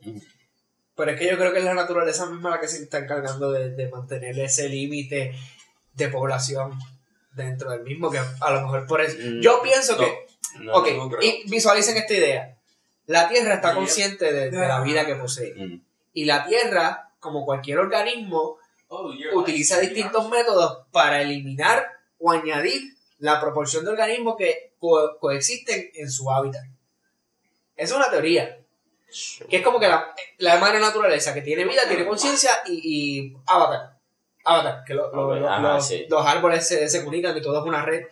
Pero es que yo creo que es la naturaleza misma la que se está encargando de, de mantener ese límite de población dentro del mismo, que a lo mejor por eso.
Mm,
Yo pienso
no.
que
No,
ok,
no
y visualicen esta idea. La Tierra está consciente de, de la vida que posee.
Mm.
Y la Tierra, como cualquier organismo, utiliza distintos métodos para eliminar o añadir la proporción de organismos que co- coexisten en su hábitat. Es una teoría. Que es como que la, la madre naturaleza que tiene vida, tiene conciencia y, y Avatar. Avatar, que lo- lo- lo- los,
sí.
los árboles se, se comunican y todo es una red.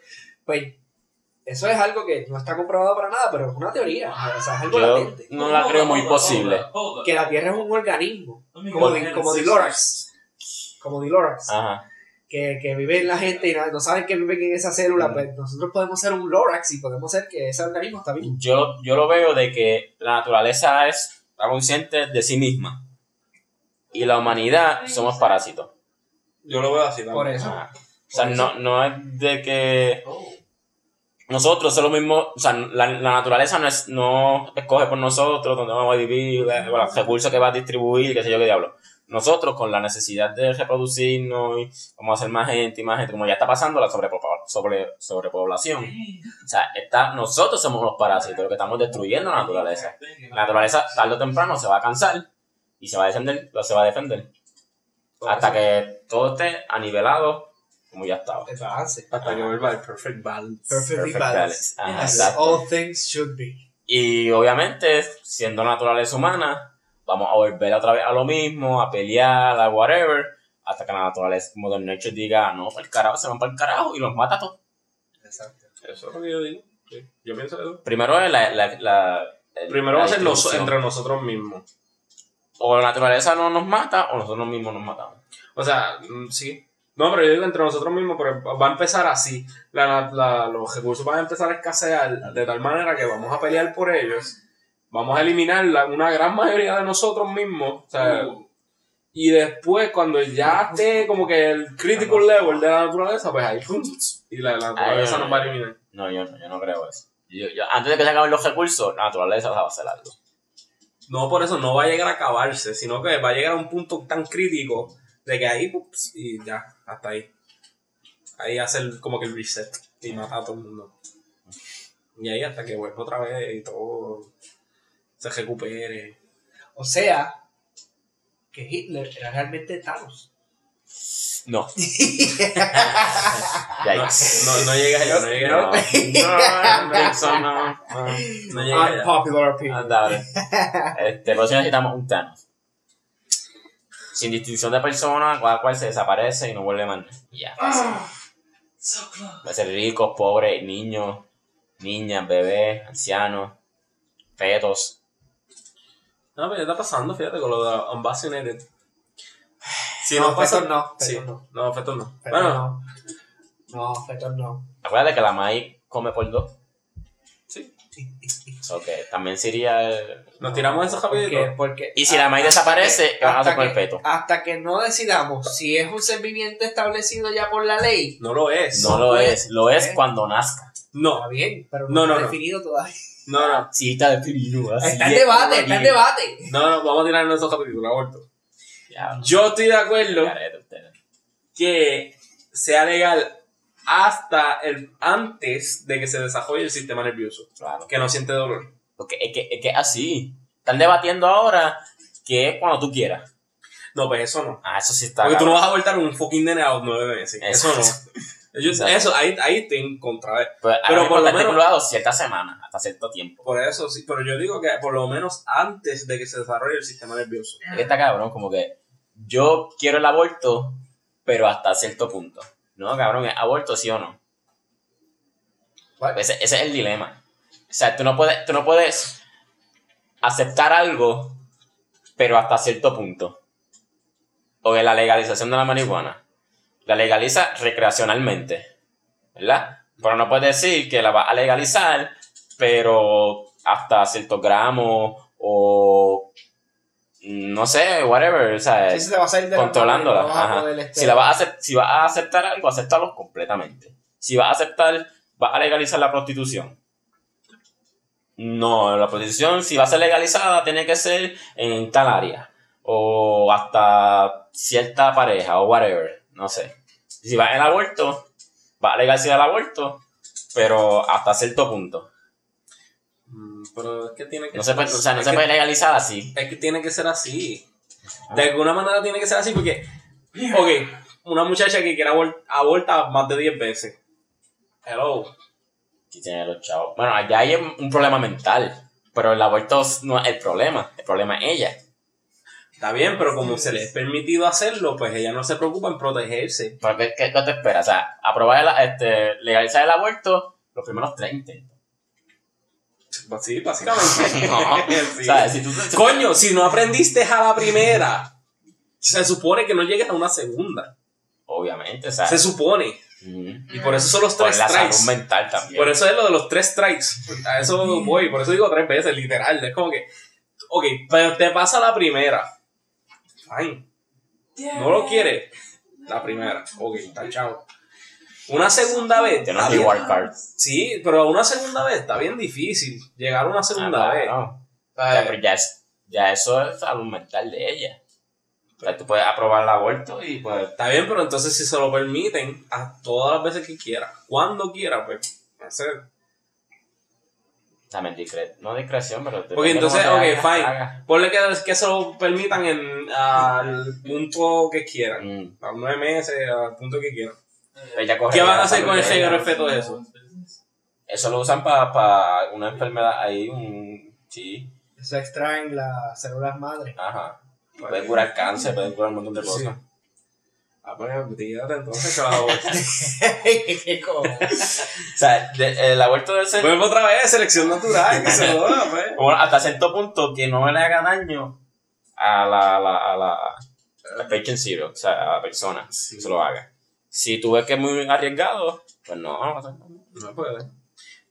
Pues eso es algo que no está comprobado para nada, pero es una teoría. O sea, es algo
Yo
latente.
no la creo muy posible.
Que la Tierra es un organismo. Como, como Dilorax. Como Dilorax.
Ajá.
Que, que vive en la gente y no, no saben que viven en esa célula. Pues nosotros podemos ser un Lorax y podemos ser que ese organismo está vivo.
Yo, yo lo veo de que la naturaleza es está consciente de sí misma. Y la humanidad somos parásitos.
Yo lo veo así también.
Por eso.
O sea, no, no es de que nosotros somos lo mismo, o sea, la, la naturaleza no, es, no escoge por nosotros dónde vamos a vivir, eh, los recursos que va a distribuir, qué sé yo qué diablo. Nosotros con la necesidad de reproducirnos y vamos a hacer más gente y más gente, como ya está pasando la sobre, sobrepoblación. O sea, está, nosotros somos los parásitos, los que estamos destruyendo la naturaleza. La naturaleza tarde o temprano se va a cansar y se va a defender, se va a defender. Hasta que todo esté anivelado como ya estaba.
El balance.
Hasta que vuelva el perfect balance.
Perfectly
Perfect balance. Ajá,
As
exacto.
all things should be.
Y obviamente, siendo naturaleza humana, vamos a volver otra vez a lo mismo, a pelear, a whatever, hasta que la naturaleza, Mother Nature diga, no, para el carajo, se van para el carajo y los mata a todos.
Exacto.
Eso es lo que yo digo. Sí. Yo pienso eso.
Primero es la, la, la- el-
Primero va a ser
distribución.
entre nosotros mismos.
O la naturaleza no nos mata o nosotros mismos nos matamos.
O sea, mm, sí. No, pero yo digo entre nosotros mismos, pero va a empezar así. La, la- los recursos van a empezar a escasear de tal manera que vamos a pelear por ellos. Vamos a eliminar la- una gran mayoría de nosotros mismos. O sea, y después, cuando ya esté como que el critical level de la naturaleza, pues ahí y la, la naturaleza nos va a eliminar.
No, yo no, yo no creo eso. Yo- yo- antes de que se acaben los recursos, la naturaleza va a hacer algo.
No, por eso no va a llegar a acabarse, sino que va a llegar a un punto tan crítico de que ahí, ups, y ya, hasta ahí. Ahí hacer como que el reset y matar a todo el mundo. Y ahí hasta que vuelva otra vez y todo se recupere.
O sea, que Hitler era realmente Thanos.
No.
No, no, no llega allá, no llega
No, no, eso no. no.
No llega allá.
Unpopular opinion.
Andable. Este, por eso necesitamos un Thanos. Sin distinción de persona, cada cual se desaparece y no vuelve más. Ya, fácil. Va a ser ricos, pobres, niños, niñas, bebés, ancianos, fetos.
No, pero ya está pasando, fíjate, con lo de Unvaccinated. Si
no,
no pasa.
fetos no,
Sí,
no.
no, fetos no.
Fetos
Bueno,
no. No, fetos no.
Acuérdate que la maíz come por dos.
sí.
So que también sería. el-
Nos tiramos esos
Porque,
capítulos.
porque
Y si la maíz desaparece,
que-
¿qué van a hacer con el
que-
feto?
Hasta que no decidamos si es un servimiento establecido ya por la ley,
No lo es.
No lo
puede-
es, lo es
¿eh?
cuando nazca.
No,
está bien, pero
No,
no,
no,
está
no.
definido todavía.
no, no.
Sí, está definido. así
Está en
es,
debate, está en debate.
No, no, vamos a tirarnos esos capítulos, aborto.
Ya,
Yo estoy de acuerdo que sea legal hasta el antes de que se desarrolle el sistema nervioso.
Claro.
Que no siente dolor.
Porque es que, es que así. Están debatiendo ahora que es cuando tú quieras.
No, pues eso no.
Ah, eso sí está.
Porque tú no vas a abortar un fucking nene a los nueve meses. Eso no. Yo- eso, ahí, ahí estoy en contra de.
Pues,
Pero por lo menos-
ciertas semanas, hasta cierto tiempo.
Por eso sí. Pero yo digo que por lo menos antes de que se desarrolle el sistema nervioso.
Está cabrón, como que yo quiero el aborto, pero hasta cierto punto. No, cabrón, ¿es aborto sí o no? Ese, ese es el dilema. O sea, tú no puedes, tú no puedes aceptar algo, pero hasta cierto punto. O de la legalización de la marihuana. La legaliza recreacionalmente, ¿verdad? Pero no puedes decir que la vas a legalizar, pero hasta ciertos gramos o no sé, whatever, o sea,
Sí, se te va a salir de la
controlándola.
mano y no vas a
ajá.
poder, este,
Si, la vas a acep- si vas a aceptar algo, acéptalo completamente. Si vas a aceptar, vas a legalizar la prostitución. No, la prostitución, si va a ser legalizada, tiene que ser en tal área. O hasta cierta pareja, o whatever. No sé. Si va el aborto, va a legalizar el aborto, pero hasta cierto punto.
Pero es que tiene que
No se
ser
puede, o sea, no
es
se
que-
puede legalizar así.
Es que tiene que ser así. De alguna manera tiene que ser así porque, ok, una muchacha que quiera abor- aborta más de 10 veces. Hello.
Sí tiene los chavos. Bueno, allá hay un problema mental, pero el aborto no es el problema, el problema es ella.
Está bien, pero como se le es permitido hacerlo, pues ella no se preocupa en protegerse.
¿Pero qué, qué- qué te esperas? O sea, aprobar, el, este, legalizar el aborto los primeros tres intentos.
Pues sí, básicamente.
No,
Sí.
O sea, si tú, si-
Coño, si no aprendiste a la primera, se supone que no llegues a una segunda.
Obviamente, o sea.
Se supone. Y por eso son los
Por
tres
la
strikes.
salud mental también.
Por eso es lo de los tres strikes. A eso voy, por eso digo tres veces, literal. Es como que, ok, pero te pasa la primera. Fine. No lo quieres. La primera. Ok, está chao. Una segunda vez. Está
un
bien.
reward card.
Sí, pero una segunda vez está bien difícil. Llegar a una segunda
Ah,
vez.
claro. O sea, pero ya, es, ya eso es salud mental de ella. O sea, tú puedes aprobar el aborto y pues.
Está bien, pero entonces si se lo permiten, a todas las veces que quiera, cuando quiera, pues, hacer.
También discre no discreción, pero.
Porque entonces, ok,
haga-
fine.
haga.
Ponle que, que se lo permitan en, al punto que quieran.
Mm.
A nueve meses, al punto que quieran. ¿Qué van a hacer con el género efecto de eso?
Eso lo usan para una enfermedad ahí, un. Sí,
Se extraen las células madre.
ajá. Puede curar cáncer, puede curar un montón de
Sí.
cosas.
Ah, pues, dígate entonces que vas a abortar.
¿Qué co-
O sea, de- el aborto debe ser
Vuelvo otra vez, selección natural, que se joda, pues.
como hasta cierto punto que no le haga daño a la, a la, a la, a la patient zero, o sea, a la persona que se lo haga. Si tú ves que es muy arriesgado, pues no, no,
puede.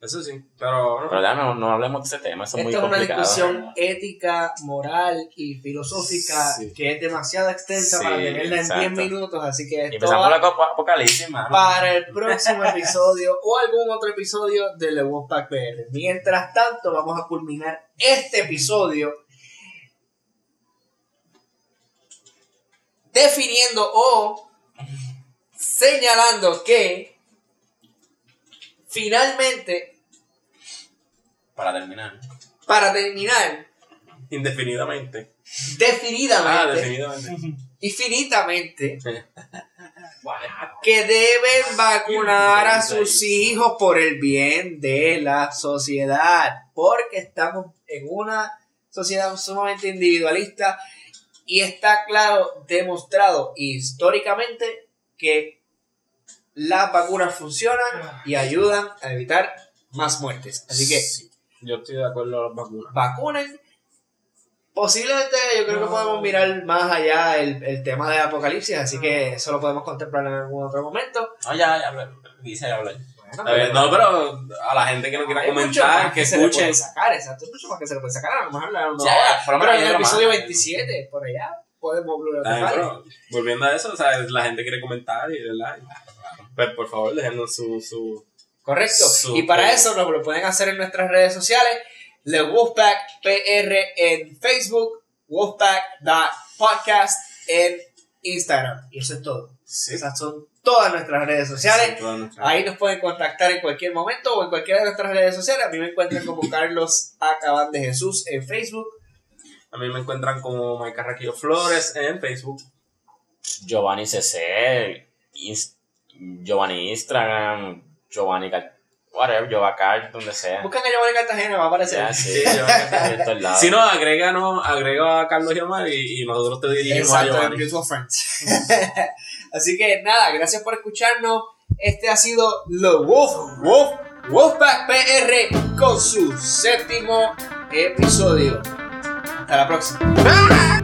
Eso sí, pero.
Pero ya no, no hablemos de ese tema, eso es muy
Esto es una
complicado.
discusión ética, moral y filosófica
Sí.
que es demasiado extensa
Sí,
para tenerla en
exacto.
10 minutos, así que
Y
esto
empezamos el apocalipsis, mano.
para el próximo episodio o algún otro episodio de The Wolfpack PR. Mientras tanto, vamos a culminar este episodio definiendo o señalando que finalmente,
Para terminar.
para terminar,
Indefinidamente.
definidamente
Ah, definitivamente.
infinitamente que deben vacunar a sus hijos por el bien de la sociedad, porque estamos en una sociedad sumamente individualista Y está claro, demostrado históricamente que las vacunas funcionan y ayudan a evitar más muertes. Así que
Yo estoy de acuerdo con las vacunas.
vacunen. Posiblemente yo creo que podemos mirar más allá el, el tema de apocalipsis, así que eso lo podemos contemplar en algún otro momento.
No, ya, ya.
Bueno,
Está bien, No, pero a la gente que no quiera
hay
comentar, que
se le
escuchen.
puede sacar, exacto, mucho más que se le puede sacar, a lo mejor la una
Ya,
hora.
por lo menos
Pero en el episodio
más.
27, por allá, podemos volver a tocar.
pero volviendo a eso, o sea, la gente quiere comentar y ¿verdad? Pues por favor, déjenos su, su
Correcto. Y para eso nos lo pueden hacer en nuestras redes sociales. The Wolfpack PR en Facebook, Wolfpack.podcast en Instagram. Y eso es todo. Esas son todas nuestras redes sociales.
nuestras-
Ahí nos pueden contactar en cualquier momento o en cualquiera de nuestras redes sociales. A mí me encuentran como Carlos Acaban de Jesús en Facebook.
A mí me encuentran como Mike Carraquillo Flores en Facebook.
Giovanni CC, Inst- Giovanni Instagram, Giovanni Car whatever, Giovanni donde sea.
Buscan a Giovanni Cartagena, va a aparecer.
Ya, sí,
Giovanni Cartagena. Si no, agréganos, agrega a Carlos Giomar y, y nosotros te dirigimos a
Exacto, en
Giovanni.
Mutual Friends. Así que nada, gracias por escucharnos. Este ha sido The Wolf, Wolf, Wolfpack PR con su séptimo episodio. Hasta la próxima.